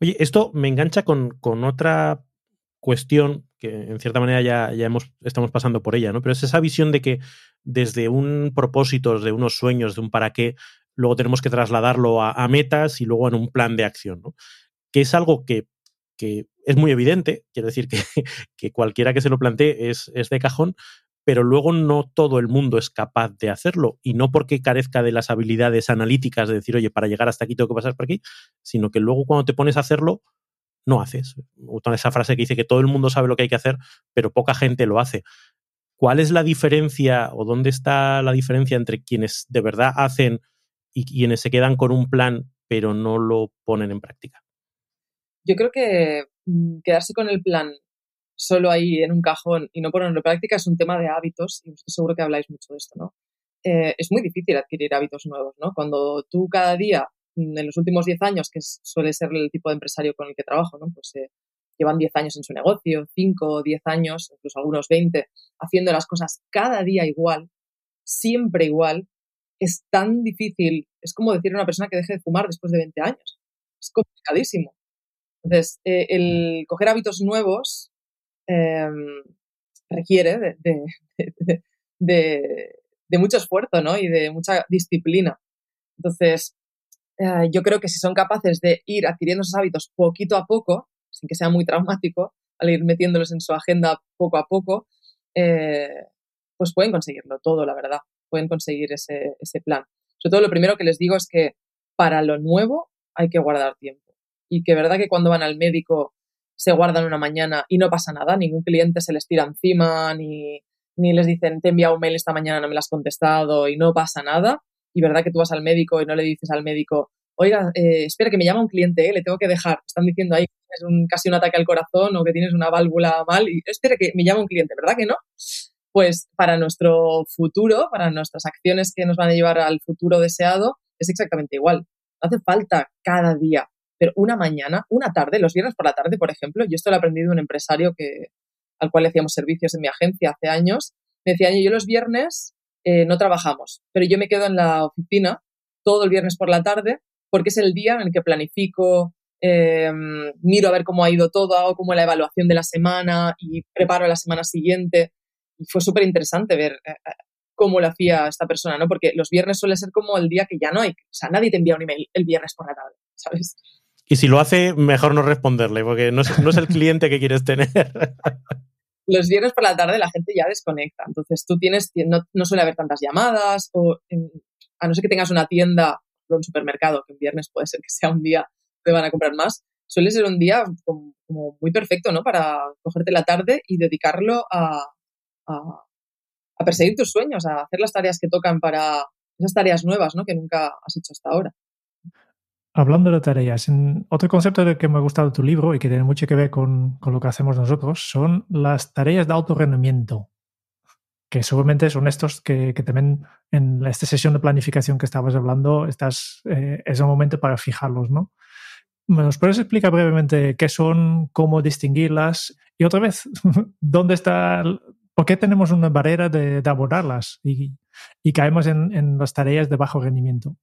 Oye, esto me engancha con, con otra cuestión que en cierta manera ya, ya estamos pasando por ella, ¿no? Pero es esa visión de que desde un propósito, de unos sueños, de un para qué, luego tenemos que trasladarlo a, metas y luego en un plan de acción, ¿no? Que es algo que, que es muy evidente, quiero decir que, que, cualquiera que se lo plantee es, es de cajón, pero luego no todo el mundo es capaz de hacerlo y no porque carezca de las habilidades analíticas de decir, oye, para llegar hasta aquí tengo que pasar por aquí, sino que luego cuando te pones a hacerlo, no haces. Esa frase que dice que todo el mundo sabe lo que hay que hacer, pero poca gente lo hace. ¿Cuál es la diferencia o dónde está la diferencia entre quienes de verdad hacen y quienes se quedan con un plan pero no lo ponen en práctica? Yo creo que mm, quedarse con el plan solo ahí en un cajón y no ponerlo en práctica es un tema de hábitos y seguro que habláis mucho de esto, ¿no? Eh, es muy difícil adquirir hábitos nuevos, ¿no? Cuando tú cada día, mm, en los últimos 10 años, que suele ser el tipo de empresario con el que trabajo, ¿no? Pues eh, llevan 10 años en su negocio, 5, 10 años, incluso algunos 20, haciendo las cosas cada día igual, siempre igual, es tan difícil, es como decir a una persona que deje de fumar después de 20 años. Es complicadísimo. Entonces, eh, el coger hábitos nuevos em, requiere de, mucho esfuerzo ¿no? y de mucha disciplina. Entonces, eh, yo creo que si son capaces de ir adquiriendo esos hábitos poquito a poco, sin que sea muy traumático, al ir metiéndolos en su agenda poco a poco, eh, pues pueden conseguirlo todo, la verdad. Pueden conseguir ese, ese plan. Sobre todo lo primero que les digo es que para lo nuevo hay que guardar tiempo. Y que verdad que cuando van al médico se guardan una mañana y no pasa nada, ningún cliente se les tira encima, ni, ni les dicen, te he enviado un mail esta mañana, no me lo has contestado y no pasa nada. Y verdad que tú vas al médico y no le dices al médico, oiga, eh, espera que me llama un cliente, eh, le tengo que dejar. Están diciendo ahí que tienes un, casi un ataque al corazón o que tienes una válvula mal y espera que me llama un cliente, ¿verdad que no? Pues para nuestro futuro, para nuestras acciones que nos van a llevar al futuro deseado, es exactamente igual. Hace falta cada día, pero una mañana, una tarde, los viernes por la tarde, por ejemplo, yo esto lo he aprendido de un empresario que, al cual le hacíamos servicios en mi agencia hace años, me decía, yo los viernes eh, no trabajamos, pero yo me quedo en la oficina todo el viernes por la tarde porque es el día en el que planifico, eh, miro a ver cómo ha ido todo, hago como la evaluación de la semana y preparo la semana siguiente. Y fue súper interesante ver eh, eh, cómo lo hacía esta persona, ¿no? Porque los viernes suele ser como el día que ya no hay. O sea, nadie te envía un email el viernes por la tarde, ¿sabes? Y si lo hace, mejor no responderle, porque no es, el cliente que quieres tener. los viernes por la tarde la gente ya desconecta. Entonces tú tienes, no, no suele haber tantas llamadas, o a no ser que tengas una tienda un supermercado, que un viernes puede ser que sea un día que van a comprar más, suele ser un día como, muy perfecto, ¿no? Para cogerte la tarde y dedicarlo a, a, perseguir tus sueños, a hacer las tareas que tocan para esas tareas nuevas, ¿no? Que nunca has hecho hasta ahora. Hablando de tareas, otro concepto que me ha gustado de tu libro y que tiene mucho que ver con, con lo que hacemos nosotros son las tareas de alto rendimiento que seguramente son estos que, también en esta sesión de planificación que estabas hablando, estás, eh, es el momento para fijarlos, ¿no? ¿Nos puedes explicar brevemente qué son, cómo distinguirlas? Y otra vez, ¿dónde está, por qué tenemos una barrera de, abordarlas y, caemos en, en, las tareas de bajo rendimiento?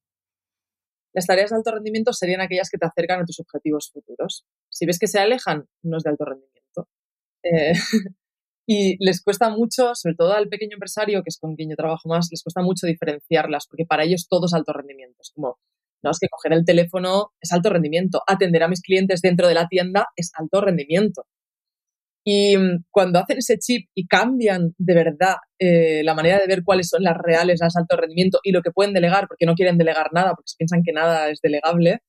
Las tareas de alto rendimiento serían aquellas que te acercan a tus objetivos futuros. Si ves que se alejan, no es de alto rendimiento. Eh, y les cuesta mucho, sobre todo al pequeño empresario, que es con quien yo trabajo más, les cuesta mucho diferenciarlas, porque para ellos todo es alto rendimiento. Es como, no, es que coger el teléfono es alto rendimiento, atender a mis clientes dentro de la tienda es alto rendimiento. Y mm, cuando hacen ese chip y cambian de verdad eh, la manera de ver cuáles son las reales, las alto rendimiento y lo que pueden delegar, porque no quieren delegar nada, porque piensan que nada es delegable,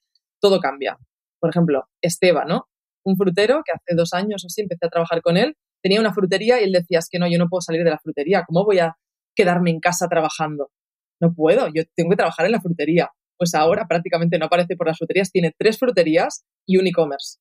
todo cambia. Por ejemplo, Esteban, ¿no? Un frutero que hace dos años o así empecé a trabajar con él tenía una frutería y él decía, es que no, yo no puedo salir de la frutería, ¿cómo voy a quedarme en casa trabajando? No puedo, yo tengo que trabajar en la frutería. Pues ahora prácticamente no aparece por las fruterías, tiene tres fruterías y un e-commerce.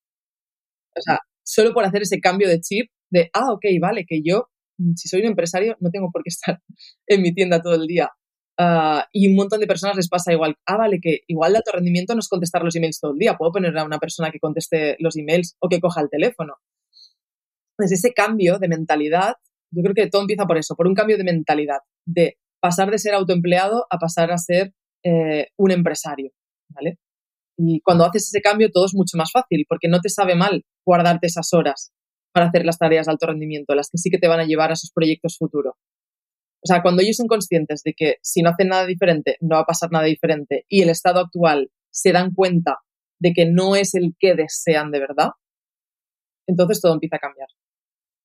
O sea, solo por hacer ese cambio de chip de, ah, ok, vale, que yo, mm, si soy un empresario, no tengo por qué estar en mi tienda todo el día. Ah, y un montón de personas les pasa igual. Ah, vale, que igual de alto rendimiento no es contestar los emails todo el día. Puedo poner a una persona que conteste los emails o que coja el teléfono. Entonces, ese cambio de mentalidad, yo creo que todo empieza por eso, por un cambio de mentalidad, de pasar de ser autoempleado a pasar a ser eh, un empresario, ¿vale? Y cuando haces ese cambio todo es mucho más fácil, porque no te sabe mal guardarte esas horas para hacer las tareas de alto rendimiento, las que sí que te van a llevar a esos proyectos futuros. O sea, cuando ellos son conscientes de que si no hacen nada diferente, no va a pasar nada diferente, y el estado actual se dan cuenta de que no es el que desean de verdad, entonces todo empieza a cambiar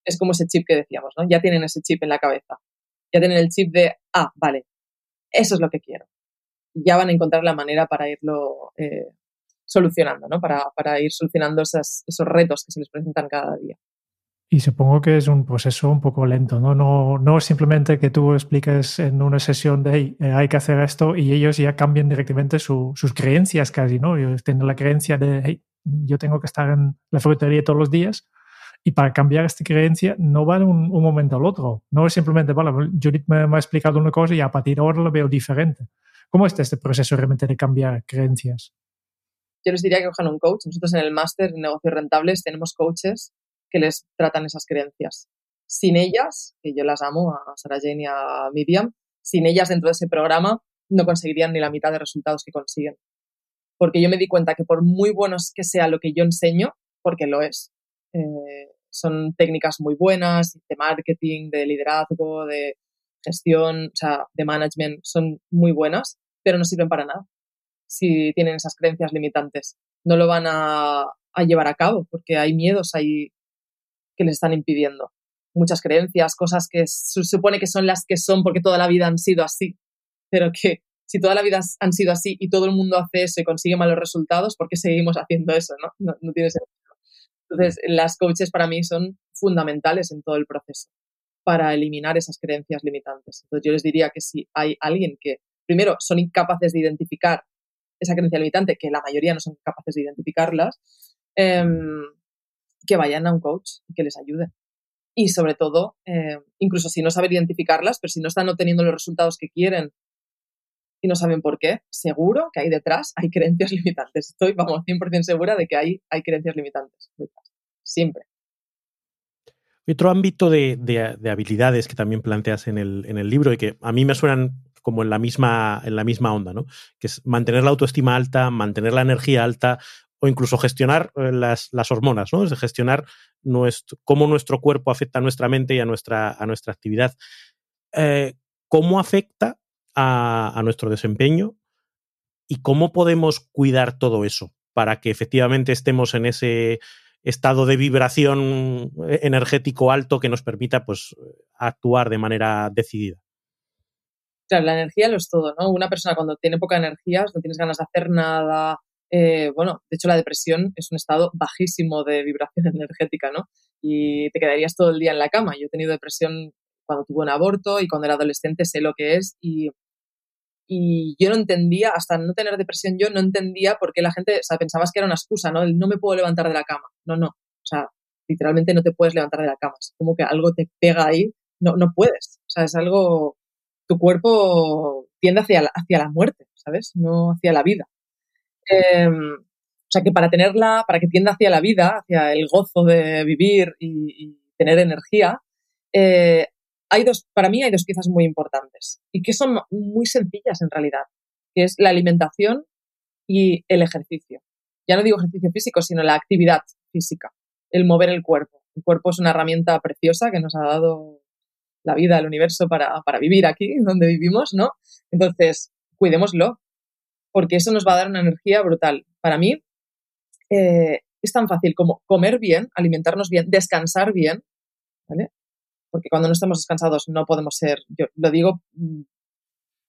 es como ese chip que decíamos, ¿no? Ya tienen ese chip en la cabeza. Ya tienen el chip de, ah, vale, eso es lo que quiero. Ya van a encontrar la manera para irlo eh, solucionando, ¿no? Para, para ir solucionando esos retos que se les presentan cada día. Y supongo que es un proceso un poco lento, ¿no? No, no es simplemente que tú expliques en una sesión de hey, eh, hay que hacer esto y ellos ya cambian directamente sus creencias casi, ¿no? Ellos tienen la creencia de hey, yo tengo que estar en la frutería todos los días y para cambiar esta creencia no va de un, momento al otro. No es simplemente, vale, Judith me, ha explicado una cosa y a partir de ahora lo veo diferente. ¿Cómo está este proceso realmente de cambiar creencias? Yo les diría que cojan un coach. Nosotros en el máster de negocios rentables tenemos coaches que les tratan esas creencias. Sin ellas, que yo las amo, a Sarah Jane y a Miriam, sin ellas dentro de ese programa no conseguirían ni la mitad de resultados que consiguen. Porque yo me di cuenta que por muy buenos que sea lo que yo enseño, porque lo es, eh, son técnicas muy buenas de marketing, de liderazgo, de gestión, o sea, de management, son muy buenas, pero no sirven para nada si tienen esas creencias limitantes. No lo van a, llevar a cabo porque hay miedos ahí que les están impidiendo. Muchas creencias, cosas que se supone que son las que son porque toda la vida han sido así, pero que si toda la vida han sido así y todo el mundo hace eso y consigue malos resultados, ¿por qué seguimos haciendo eso? No, no tiene sentido. Entonces, las coaches para mí son fundamentales en todo el proceso para eliminar esas creencias limitantes. Entonces, yo les diría que si hay alguien que, primero, son incapaces de identificar esa creencia limitante, que la mayoría no son capaces de identificarlas, em, que vayan a un coach y que les ayude. Y sobre todo, em, incluso si no saben identificarlas, pero si no están obteniendo los resultados que quieren y no saben por qué, seguro que ahí detrás hay creencias limitantes. Estoy, vamos, 100% segura de que hay, hay creencias limitantes detrás. Siempre. Otro ámbito de, habilidades que también planteas en el, en el libro y que a mí me suenan como en la misma, en la misma onda, ¿no? Que es mantener la autoestima alta, mantener la energía alta o incluso gestionar eh, las, hormonas, ¿no? Es gestionar nuestro, cómo nuestro cuerpo afecta a nuestra mente y a nuestra, a nuestra actividad. Eh, ¿Cómo afecta a, nuestro desempeño y cómo podemos cuidar todo eso para que efectivamente estemos en ese estado de vibración eh, energético alto que nos permita pues, actuar de manera decidida. Claro, la energía lo es todo, ¿no? Una persona cuando tiene poca energía, no tienes ganas de hacer nada, eh, bueno, de hecho la depresión es un estado bajísimo de vibración energética, ¿no? Y te quedarías todo el día en la cama. Yo he tenido depresión cuando tuve un aborto y cuando era adolescente sé lo que es y, y yo no entendía, hasta no tener depresión yo no entendía por qué la gente, o sea, pensabas que era una excusa, ¿no? no me puedo levantar de la cama. No, no, o sea, literalmente no te puedes levantar de la cama. Es como que algo te pega ahí, no, no puedes. O sea, es algo tu cuerpo tiende hacia la, hacia la muerte, ¿sabes? No hacia la vida. Em, o sea que para tenerla, para que tienda hacia la vida, hacia el gozo de vivir y, tener energía, eh, hay dos, para mí hay dos piezas muy importantes y que son muy sencillas en realidad, que es la alimentación y el ejercicio. Ya no digo ejercicio físico, sino la actividad física, el mover el cuerpo. El cuerpo es una herramienta preciosa que nos ha dado la vida, el universo para, para vivir aquí, donde vivimos, ¿no? Entonces, cuidémoslo, porque eso nos va a dar una energía brutal. Para mí, eh, es tan fácil como comer bien, alimentarnos bien, descansar bien, ¿vale? Porque cuando no estamos descansados no podemos ser, yo lo digo mm,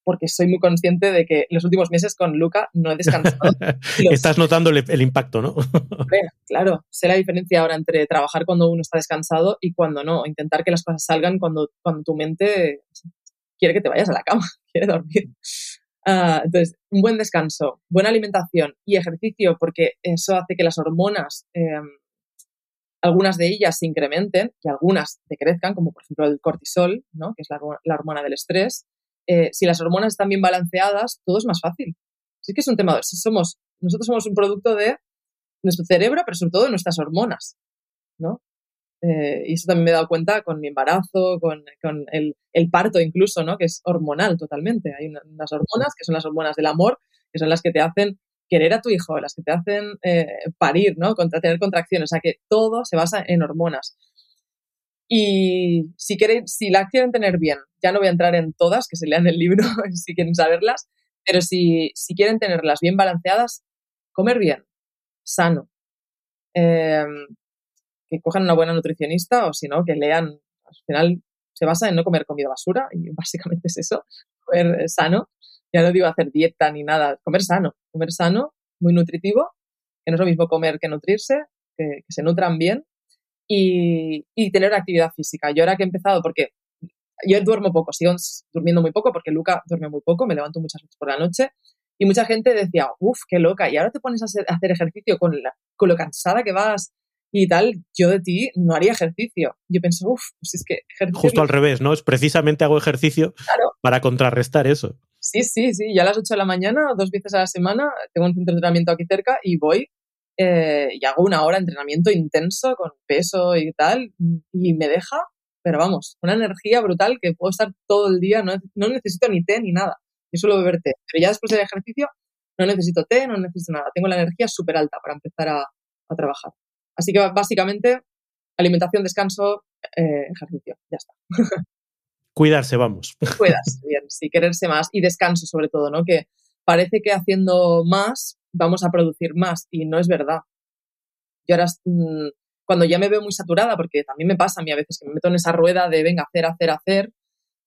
porque soy muy consciente de que los últimos meses con Luca no he descansado. Estás notando el, impacto, ¿no? claro, sé la diferencia ahora entre trabajar cuando uno está descansado y cuando no. Intentar que las cosas salgan cuando, cuando tu mente quiere que te vayas a la cama, quiere dormir. Ah, entonces, un buen descanso, buena alimentación y ejercicio, porque eso hace que las hormonas, em, algunas de ellas se incrementen y algunas decrezcan, como por ejemplo el cortisol, ¿no? que es la hormona del estrés, eh, si las hormonas están bien balanceadas, todo es más fácil. Así que es un tema, somos, nosotros somos un producto de nuestro cerebro, pero sobre todo de nuestras hormonas, ¿no? Eh, y eso también me he dado cuenta con mi embarazo, con, con el, el, parto incluso, ¿no? Que es hormonal totalmente. Hay unas hormonas que son las hormonas del amor, que son las que te hacen querer a tu hijo, las que te hacen eh, parir, ¿no? Contra, tener contracciones. O sea que todo se basa en hormonas. Y si, quieren, si la quieren tener bien, ya no voy a entrar en todas, que se lean el libro si quieren saberlas, pero si, si quieren tenerlas bien balanceadas, comer bien, sano. Em, que cojan una buena nutricionista o si no, que lean. Al final se basa en no comer comida basura y básicamente es eso, comer sano. Ya no digo hacer dieta ni nada, comer sano, comer sano, muy nutritivo, que no es lo mismo comer que nutrirse, que se nutran bien y, tener actividad física. Yo ahora que he empezado, porque yo duermo poco, sigo durmiendo muy poco porque Luca duerme muy poco, me levanto muchas veces por la noche Y mucha gente decía, uff, qué loca, y ahora te pones a hacer, ejercicio con, con lo cansada que vas y tal, yo de ti no haría ejercicio. Yo pienso, uff, pues es que Justo al revés, ¿no? Es precisamente hago ejercicio para contrarrestar eso. Sí, sí, sí. Ya a las 8 de la mañana, dos veces a la semana, tengo un centro de entrenamiento aquí cerca y voy eh, y hago una hora de entrenamiento intenso con peso y tal, y me deja, pero vamos, una energía brutal que puedo estar todo el día, no, no necesito ni té ni nada. Yo suelo beber té, pero ya después del ejercicio no necesito té, no necesito nada. Tengo la energía súper alta para empezar a, a, trabajar. Así que básicamente, alimentación, descanso, eh, ejercicio, ya está. Cuidarse, vamos. Cuidarse, bien, sí, quererse más y descanso sobre todo, ¿no? Que parece que haciendo más vamos a producir más y no es verdad. Yo ahora, mm, cuando ya me veo muy saturada, porque también me pasa a mí a veces que me meto en esa rueda de venga, hacer, hacer, hacer,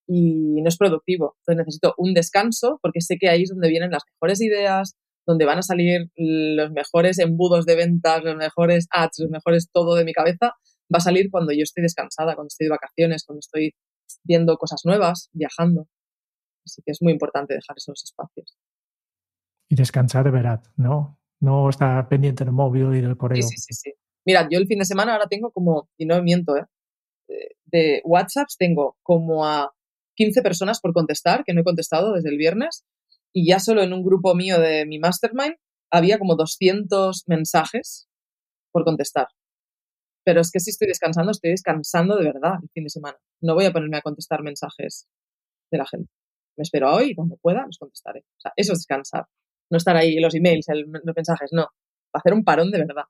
y no es productivo. Entonces necesito un descanso porque sé que ahí es donde vienen las mejores ideas, donde van a salir los mejores embudos de ventas, los mejores ads, los mejores todo de mi cabeza, va a salir cuando yo estoy descansada, cuando estoy de vacaciones, cuando estoy viendo cosas nuevas, viajando. Así que es muy importante dejar esos espacios. Y descansar de verdad, ¿no? No estar pendiente del móvil y del correo. Sí, sí, sí, sí. Mira, yo el fin de semana ahora tengo como, y no miento, ¿eh? De WhatsApps tengo como a 15 personas por contestar, que no he contestado desde el viernes, y ya solo en un grupo mío de mi mastermind había como 200 mensajes por contestar. Pero es que si estoy descansando, estoy descansando de verdad el fin de semana. No voy a ponerme a contestar mensajes de la gente. Me espero hoy y cuando pueda los contestaré. O sea, eso es descansar. No estar ahí los emails, los mensajes, no. Hacer un parón de verdad.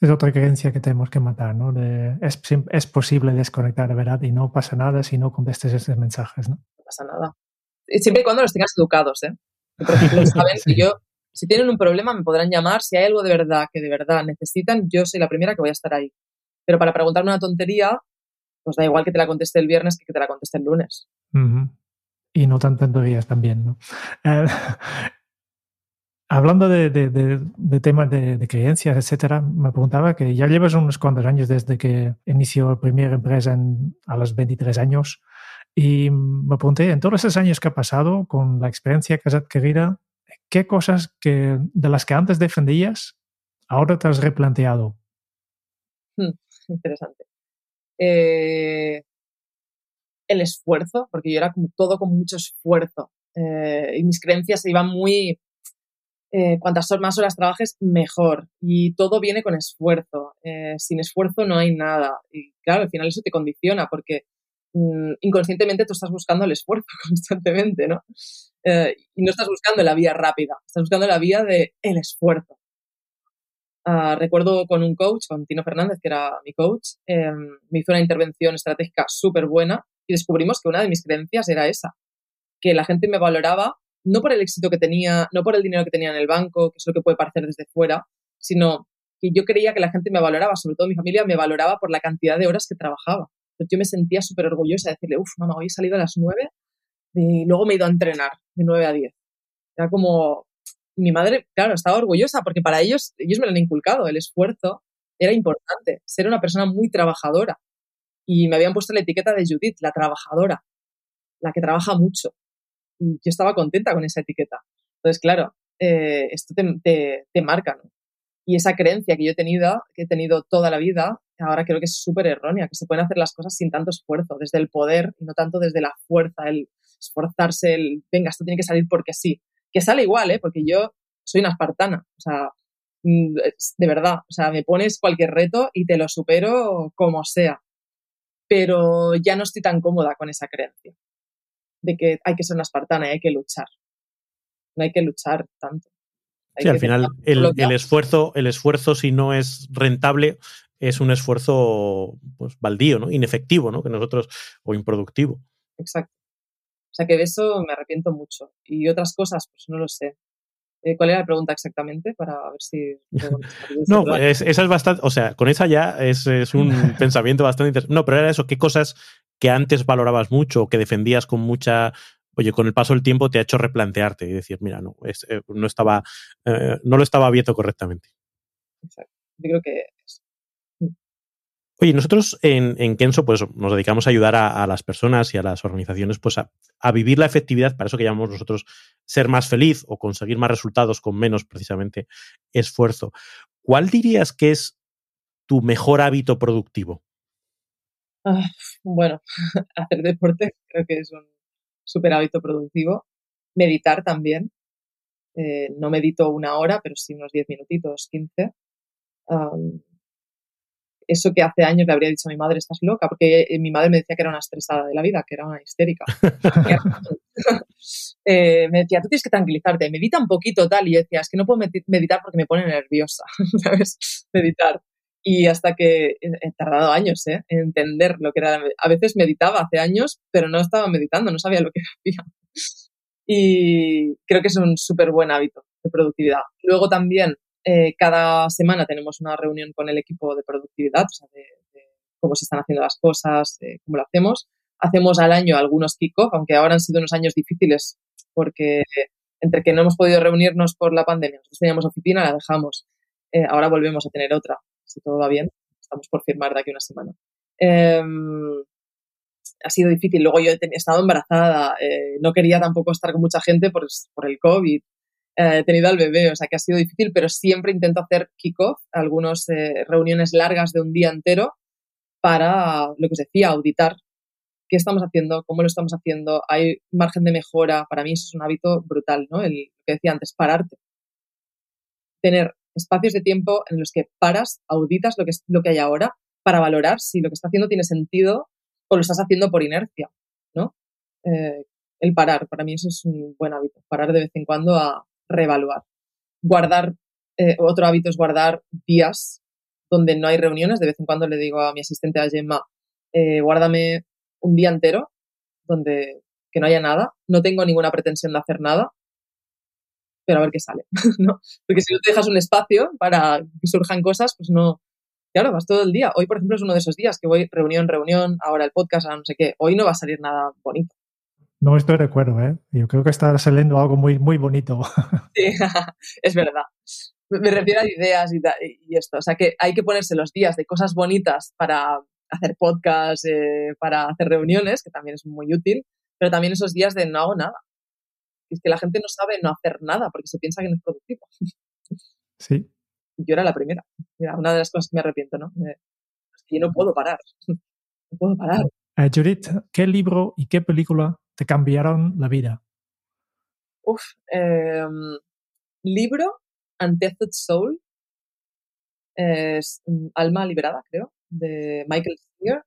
Es otra creencia que tenemos que matar, ¿no? es, es, posible desconectar de verdad y no pasa nada si no contestes esos mensajes, ¿no? No pasa nada. Siempre y cuando los tengas educados, ¿eh? Por ejemplo, saben que yo si tienen un problema, me podrán llamar. Si hay algo de verdad que de verdad necesitan, yo soy la primera que voy a estar ahí. Pero para preguntarme una tontería, pues da igual que te la conteste el viernes que que te la conteste el lunes. Y no tan tonterías también, ¿no? Eh, hablando de, de, temas de, creencias, etcétera, me preguntaba que ya llevas unos cuantos años desde que inició la primera empresa a los 23 años. Y me pregunté, en todos esos años que ha pasado, con la experiencia que has adquirido, ¿qué cosas que, de las que antes defendías ahora te has replanteado? Hmm, interesante. Eh, el esfuerzo, porque yo era como todo con mucho esfuerzo eh, y mis creencias se iban muy... Eh, cuantas más horas trabajes, mejor. Y todo viene con esfuerzo. sin esfuerzo no hay nada. Y claro, al final eso te condiciona porque mm, inconscientemente tú estás buscando el esfuerzo constantemente, ¿no? Eh, y no estás buscando la vía rápida, estás buscando la vía del el esfuerzo. Ah, recuerdo con un coach, con Tino Fernández, que era mi coach, em, me hizo una intervención estratégica súper buena y descubrimos que una de mis creencias era esa, que la gente me valoraba no por el éxito que tenía, no por el dinero que tenía en el banco, que es lo que puede parecer desde fuera, sino que yo creía que la gente me valoraba, sobre todo mi familia me valoraba por la cantidad de horas que trabajaba. Entonces yo me sentía súper orgullosa de decirle, uff, mamá, hoy he salido a las nueve y luego me he ido a entrenar de 9 a 10. Era como, mi madre, claro, estaba orgullosa porque para ellos, ellos me lo han inculcado, el esfuerzo era importante, ser una persona muy trabajadora. Y me habían puesto la etiqueta de Judith, la trabajadora, la que trabaja mucho. Yo estaba contenta con esa etiqueta. Entonces, claro, eh, esto te, marca. Y esa creencia que yo he tenido, que he tenido toda la vida, ahora creo que es súper errónea, que se pueden hacer las cosas sin tanto esfuerzo, desde el poder y no tanto desde la fuerza, el esforzarse, el, venga, esto tiene que salir porque sí. Que sale igual, ¿eh? Porque yo soy una espartana, o sea, mm, de verdad, o sea, me pones cualquier reto y te lo supero como sea. Pero ya no estoy tan cómoda con esa creencia de que hay que ser una espartana y hay que luchar. No hay que luchar tanto. sí, al final el, el, esfuerzo, el esfuerzo, si no es rentable, es un esfuerzo pues, baldío, ¿no? Inefectivo, ¿no? Que nosotros, o improductivo. Exacto. O sea que de eso me arrepiento mucho. Y otras cosas, pues no lo sé. Eh, ¿Cuál era la pregunta exactamente? Para ver si. no, esa es bastante. O sea, con esa ya es, un pensamiento bastante interesante. No, pero era eso. ¿Qué cosas que antes valorabas mucho o que defendías con mucha. Oye, con el paso del tiempo te ha hecho replantearte y decir, mira, no, eh, no estaba. Eh, no lo estaba abierto correctamente. Exacto. Yo creo que Oye, nosotros en, en, Kenso pues, nos dedicamos a ayudar a, a, las personas y a las organizaciones pues, a, a, vivir la efectividad, para eso que llamamos nosotros ser más feliz o conseguir más resultados con menos precisamente esfuerzo. ¿Cuál dirías que es tu mejor hábito productivo? Ah, bueno, hacer deporte creo que es un súper hábito productivo. Meditar también. Eh, no medito una hora, pero sí unos 10 minutitos, 15. Um, eso que hace años le habría dicho a mi madre, estás loca, porque eh, mi madre me decía que era una estresada de la vida, que era una histérica. eh, me decía, tú tienes que tranquilizarte, medita un poquito tal, y yo decía, es que no puedo meditar porque me pone nerviosa, ¿sabes? Meditar. Y hasta que he tardado años ¿eh? en entender lo que era. A veces meditaba hace años, pero no estaba meditando, no sabía lo que hacía. Y creo que es un súper buen hábito de productividad. Luego también eh, cada semana tenemos una reunión con el equipo de productividad, o sea, de, de cómo se están haciendo las cosas, eh, cómo lo hacemos. Hacemos al año algunos kick-off, aunque ahora han sido unos años difíciles porque entre que no hemos podido reunirnos por la pandemia, nosotros teníamos oficina, la dejamos, eh, ahora volvemos a tener otra, si todo va bien, estamos por firmar de aquí una semana. Eh, ha sido difícil. Luego yo he, estado embarazada, eh, no quería tampoco estar con mucha gente por, por el COVID. Eh, he tenido al bebé, o sea que ha sido difícil, pero siempre intento hacer kick-off, algunas eh, reuniones largas de un día entero para, lo que os decía, auditar qué estamos haciendo, cómo lo estamos haciendo, hay margen de mejora. Para mí eso es un hábito brutal, ¿no? El lo que decía antes, pararte. Tener espacios de tiempo en los que paras, auditas lo que, es, lo que hay ahora para valorar si lo que está haciendo tiene sentido o lo estás haciendo por inercia, ¿no? Eh, el parar, para mí eso es un buen hábito, parar de vez en cuando a reevaluar. Guardar, eh, otro hábito es guardar días donde no hay reuniones, de vez en cuando le digo a mi asistente a Gemma, eh, guárdame un día entero donde que no haya nada, no tengo ninguna pretensión de hacer nada, pero a ver qué sale, ¿no? Porque si no te dejas un espacio para que surjan cosas, pues no, claro, vas todo el día. Hoy, por ejemplo, es uno de esos días que voy reunión, reunión, ahora el podcast, ahora no sé qué. Hoy no va a salir nada bonito. No estoy de acuerdo, ¿eh? Yo creo que está saliendo algo muy, muy bonito. Sí, es verdad. Me refiero a ideas y, y, esto. O sea, que hay que ponerse los días de cosas bonitas para hacer podcast, eh, para hacer reuniones, que también es muy útil, pero también esos días de no hago nada. Es que la gente no sabe no hacer nada porque se piensa que no es productivo. Sí, yo era la primera. Mira, una de las cosas que me arrepiento, ¿no? Es que yo no puedo parar. No puedo parar. Uh, Judith, ¿qué libro y qué película te cambiaron la vida? Uf, eh, libro Untethered Soul, es Alma Liberada, creo, de Michael Singer.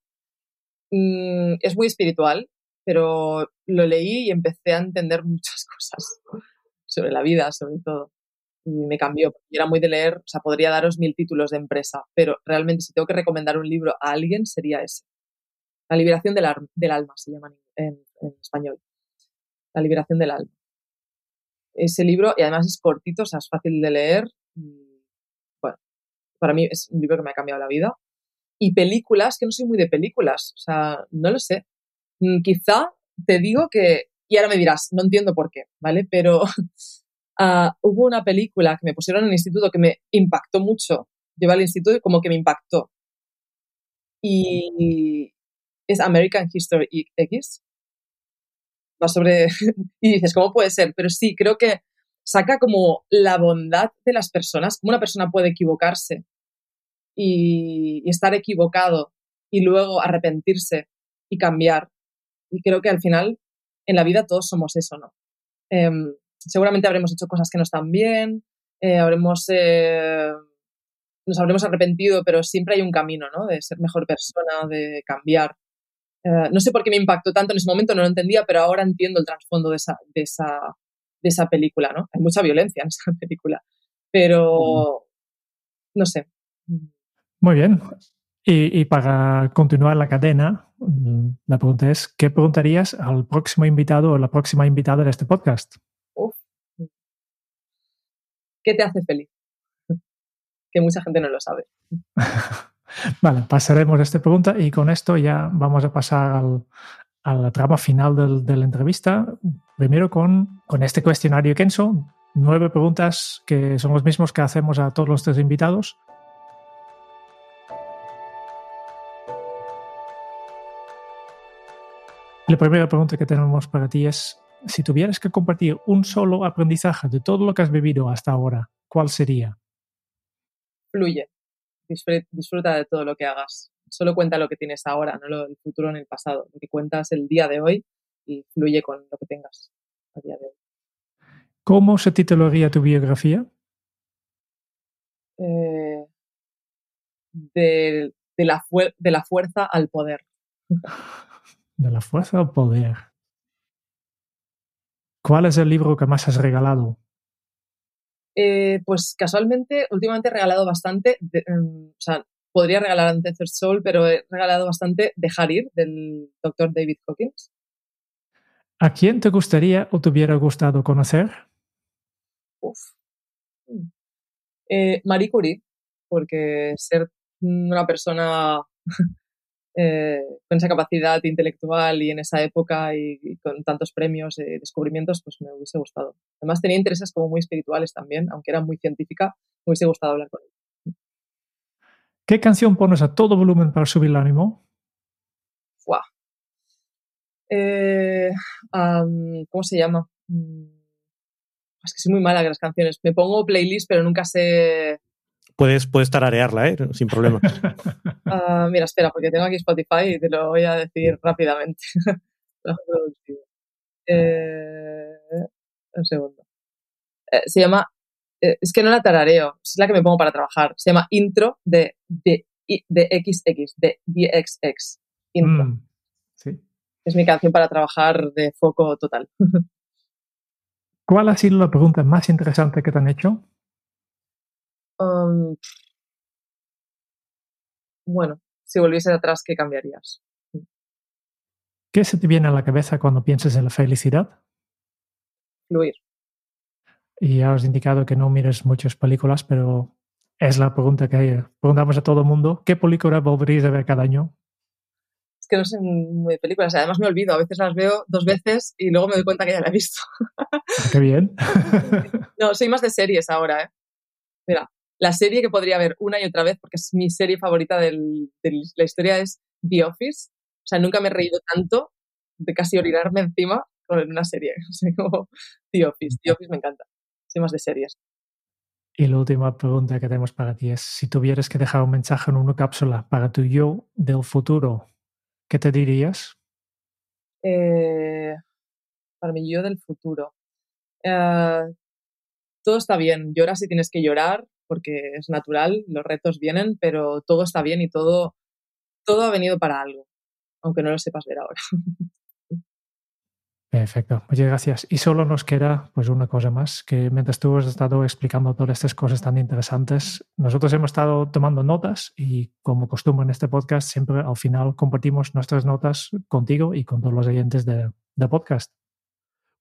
Mm, es muy espiritual, pero lo leí y empecé a entender muchas cosas sobre la vida, sobre todo y me cambió. Era muy de leer, o sea, podría daros mil títulos de empresa, pero realmente si tengo que recomendar un libro a alguien sería ese. La liberación del, del alma se llama en, español. La liberación del alma. Ese libro, y además es cortito, o sea, es fácil de leer. Bueno, para mí es un libro que me ha cambiado la vida. Y películas, que no soy muy de películas, o sea, no lo sé. Mm, quizá te digo que, y ahora me dirás, no entiendo por qué, ¿vale? Pero Uh, hubo una película que me pusieron en el instituto que me impactó mucho. Lleva al instituto como que me impactó. Y es American History X. Va sobre... y dices, ¿cómo puede ser? Pero sí, creo que saca como la bondad de las personas, cómo una persona puede equivocarse y estar equivocado y luego arrepentirse y cambiar. Y creo que al final en la vida todos somos eso, ¿no? Um, seguramente habremos hecho cosas que no están bien, eh, habremos, eh, nos habremos arrepentido, pero siempre hay un camino, ¿no? De ser mejor persona, de cambiar. Eh, no sé por qué me impactó tanto en ese momento, no lo entendía, pero ahora entiendo el trasfondo de esa, de, esa, de esa película, ¿no? Hay mucha violencia en esa película, pero no sé. Muy bien. Y, y, para continuar la cadena, la pregunta es, ¿qué preguntarías al próximo invitado o la próxima invitada de este podcast? ¿Qué te hace feliz? que mucha gente no lo sabe. vale, pasaremos a esta pregunta y con esto ya vamos a pasar al, a la trama final del, de la entrevista. Primero con, con este cuestionario Kenso, nueve preguntas que son los mismos que hacemos a todos los tres invitados. La primera pregunta que tenemos para ti es, si tuvieras que compartir un solo aprendizaje de todo lo que has vivido hasta ahora, ¿cuál sería? Fluye. Disfruta de todo lo que hagas. Solo cuenta lo que tienes ahora, no el futuro en el pasado. Lo que cuentas el día de hoy y fluye con lo que tengas a día de hoy. ¿Cómo se titularía tu biografía? Eh, de, la de la fuerza al poder. De la fuerza al poder. ¿Cuál es el libro que más has regalado? Eh, pues casualmente, últimamente he regalado bastante. Em, o sea, podría regalar Antezer Soul, pero he regalado bastante Dejar ir del doctor David Hawkins. ¿A quién te gustaría o te hubiera gustado conocer? Uf. Mm. Eh, Marie Curie, porque ser una persona eh, con esa capacidad intelectual y en esa época y, con tantos premios y descubrimientos, pues me hubiese gustado. Además tenía intereses como muy espirituales también, aunque era muy científica, me hubiese gustado hablar con él. ¿Qué canción pones a todo volumen para subir el ánimo? Eh, ¿Cómo se llama? Mm, es que soy muy mala con las canciones. Me pongo playlist, pero nunca sé puedes, puedes tararearla, ¿eh? sin problema. Ah, mira, espera, porque tengo aquí Spotify y te lo voy a decir rápidamente. eh, un segundo. Eh, se llama, eh, es que no la tarareo, es la que me pongo para trabajar. Se llama Intro de, de, de XX, de DXX. Intro. Mm, sí. Es mi canción para trabajar de foco total. ¿Cuál ha sido la pregunta más interesante que te han hecho? Bueno, si volvieses atrás, ¿qué cambiarías? Mm. ¿Qué se te viene a la cabeza cuando piensas en la felicidad? Fluir. Y ya has indicado que no mires muchas películas, pero es la pregunta que preguntamos a todo el mundo. ¿Qué película volverías a ver cada año? Es que no sé muy de películas. Además me olvido. A veces las veo dos veces y luego me doy cuenta que ya la he visto. Ah, qué bien. no, soy más de series ahora, ¿eh? Mira, la serie que podría ver una y otra vez, porque es mi serie favorita de la historia, es The Office. O sea, nunca me he reído tanto de casi orinarme encima con una serie. O The Office. The Office me encanta. Soy más de series. Y la última pregunta que tenemos para ti es, si tuvieras que dejar un mensaje en una cápsula para tu yo del futuro, ¿qué te dirías? Eh, para mi yo del futuro. Eh, todo está bien, llora si tienes que llorar, porque es natural, los retos vienen, pero todo está bien y todo, todo ha venido para algo, aunque no lo sepas ver ahora. Perfecto, muchas gracias. Y solo nos queda pues una cosa más, que mientras tú has estado explicando todas estas cosas tan interesantes, nosotros hemos estado tomando notas y como costumbre en este podcast, siempre al final compartimos nuestras notas contigo y con todos los oyentes de, de podcast.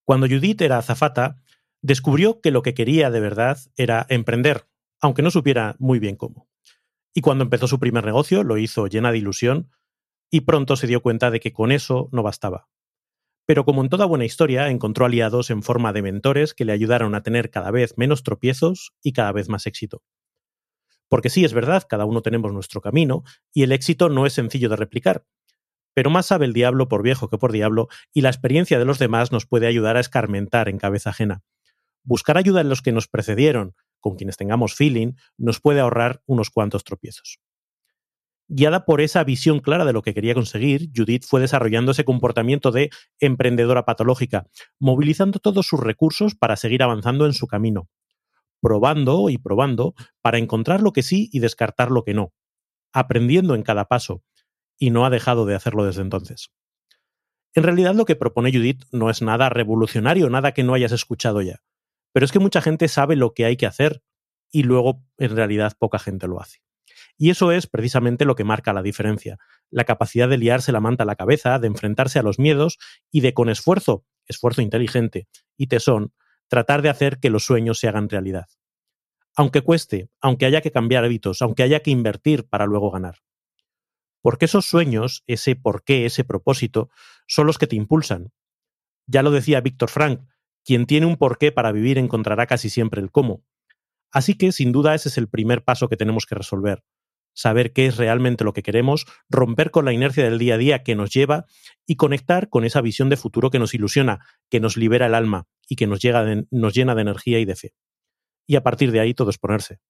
Cuando Judith era azafata, descubrió que lo que quería de verdad era emprender aunque no supiera muy bien cómo. Y cuando empezó su primer negocio lo hizo llena de ilusión y pronto se dio cuenta de que con eso no bastaba. Pero como en toda buena historia, encontró aliados en forma de mentores que le ayudaron a tener cada vez menos tropiezos y cada vez más éxito. Porque sí, es verdad, cada uno tenemos nuestro camino y el éxito no es sencillo de replicar. Pero más sabe el diablo por viejo que por diablo y la experiencia de los demás nos puede ayudar a escarmentar en cabeza ajena. Buscar ayuda en los que nos precedieron con quienes tengamos feeling, nos puede ahorrar unos cuantos tropiezos. Guiada por esa visión clara de lo que quería conseguir, Judith fue desarrollando ese comportamiento de emprendedora patológica, movilizando todos sus recursos para seguir avanzando en su camino, probando y probando para encontrar lo que sí y descartar lo que no, aprendiendo en cada paso, y no ha dejado de hacerlo desde entonces. En realidad lo que propone Judith no es nada revolucionario, nada que no hayas escuchado ya. Pero es que mucha gente sabe lo que hay que hacer y luego en realidad poca gente lo hace. Y eso es precisamente lo que marca la diferencia, la capacidad de liarse la manta a la cabeza, de enfrentarse a los miedos y de con esfuerzo, esfuerzo inteligente y tesón, tratar de hacer que los sueños se hagan realidad. Aunque cueste, aunque haya que cambiar hábitos, aunque haya que invertir para luego ganar. Porque esos sueños, ese porqué, ese propósito, son los que te impulsan. Ya lo decía Víctor Frank, quien tiene un porqué para vivir encontrará casi siempre el cómo. Así que, sin duda, ese es el primer paso que tenemos que resolver. saber qué es realmente lo que queremos, romper con la inercia del día a día que nos lleva y conectar con esa visión de futuro que nos ilusiona, que nos libera el alma y que nos, llena de energía y de fe. Y a partir de ahí todo es ponerse.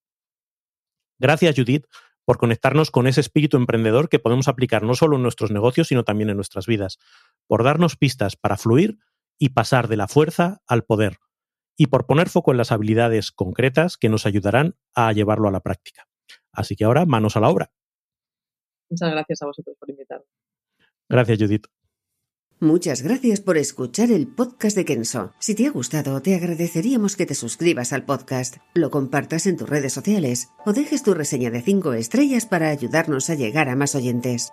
Gracias, Judith, por conectarnos con ese espíritu emprendedor que podemos aplicar no solo en nuestros negocios, sino también en nuestras vidas, por darnos pistas para fluir y pasar de la fuerza al poder, y por poner foco en las habilidades concretas que nos ayudarán a llevarlo a la práctica. Así que ahora, manos a la obra. Muchas gracias a vosotros por invitarme. Gracias, Judith. Muchas gracias por escuchar el podcast de Kenso. Si te ha gustado, te agradeceríamos que te suscribas al podcast, lo compartas en tus redes sociales o dejes tu reseña de 5 estrellas para ayudarnos a llegar a más oyentes.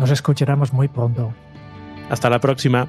Nos escucharemos muy pronto. Hasta la próxima.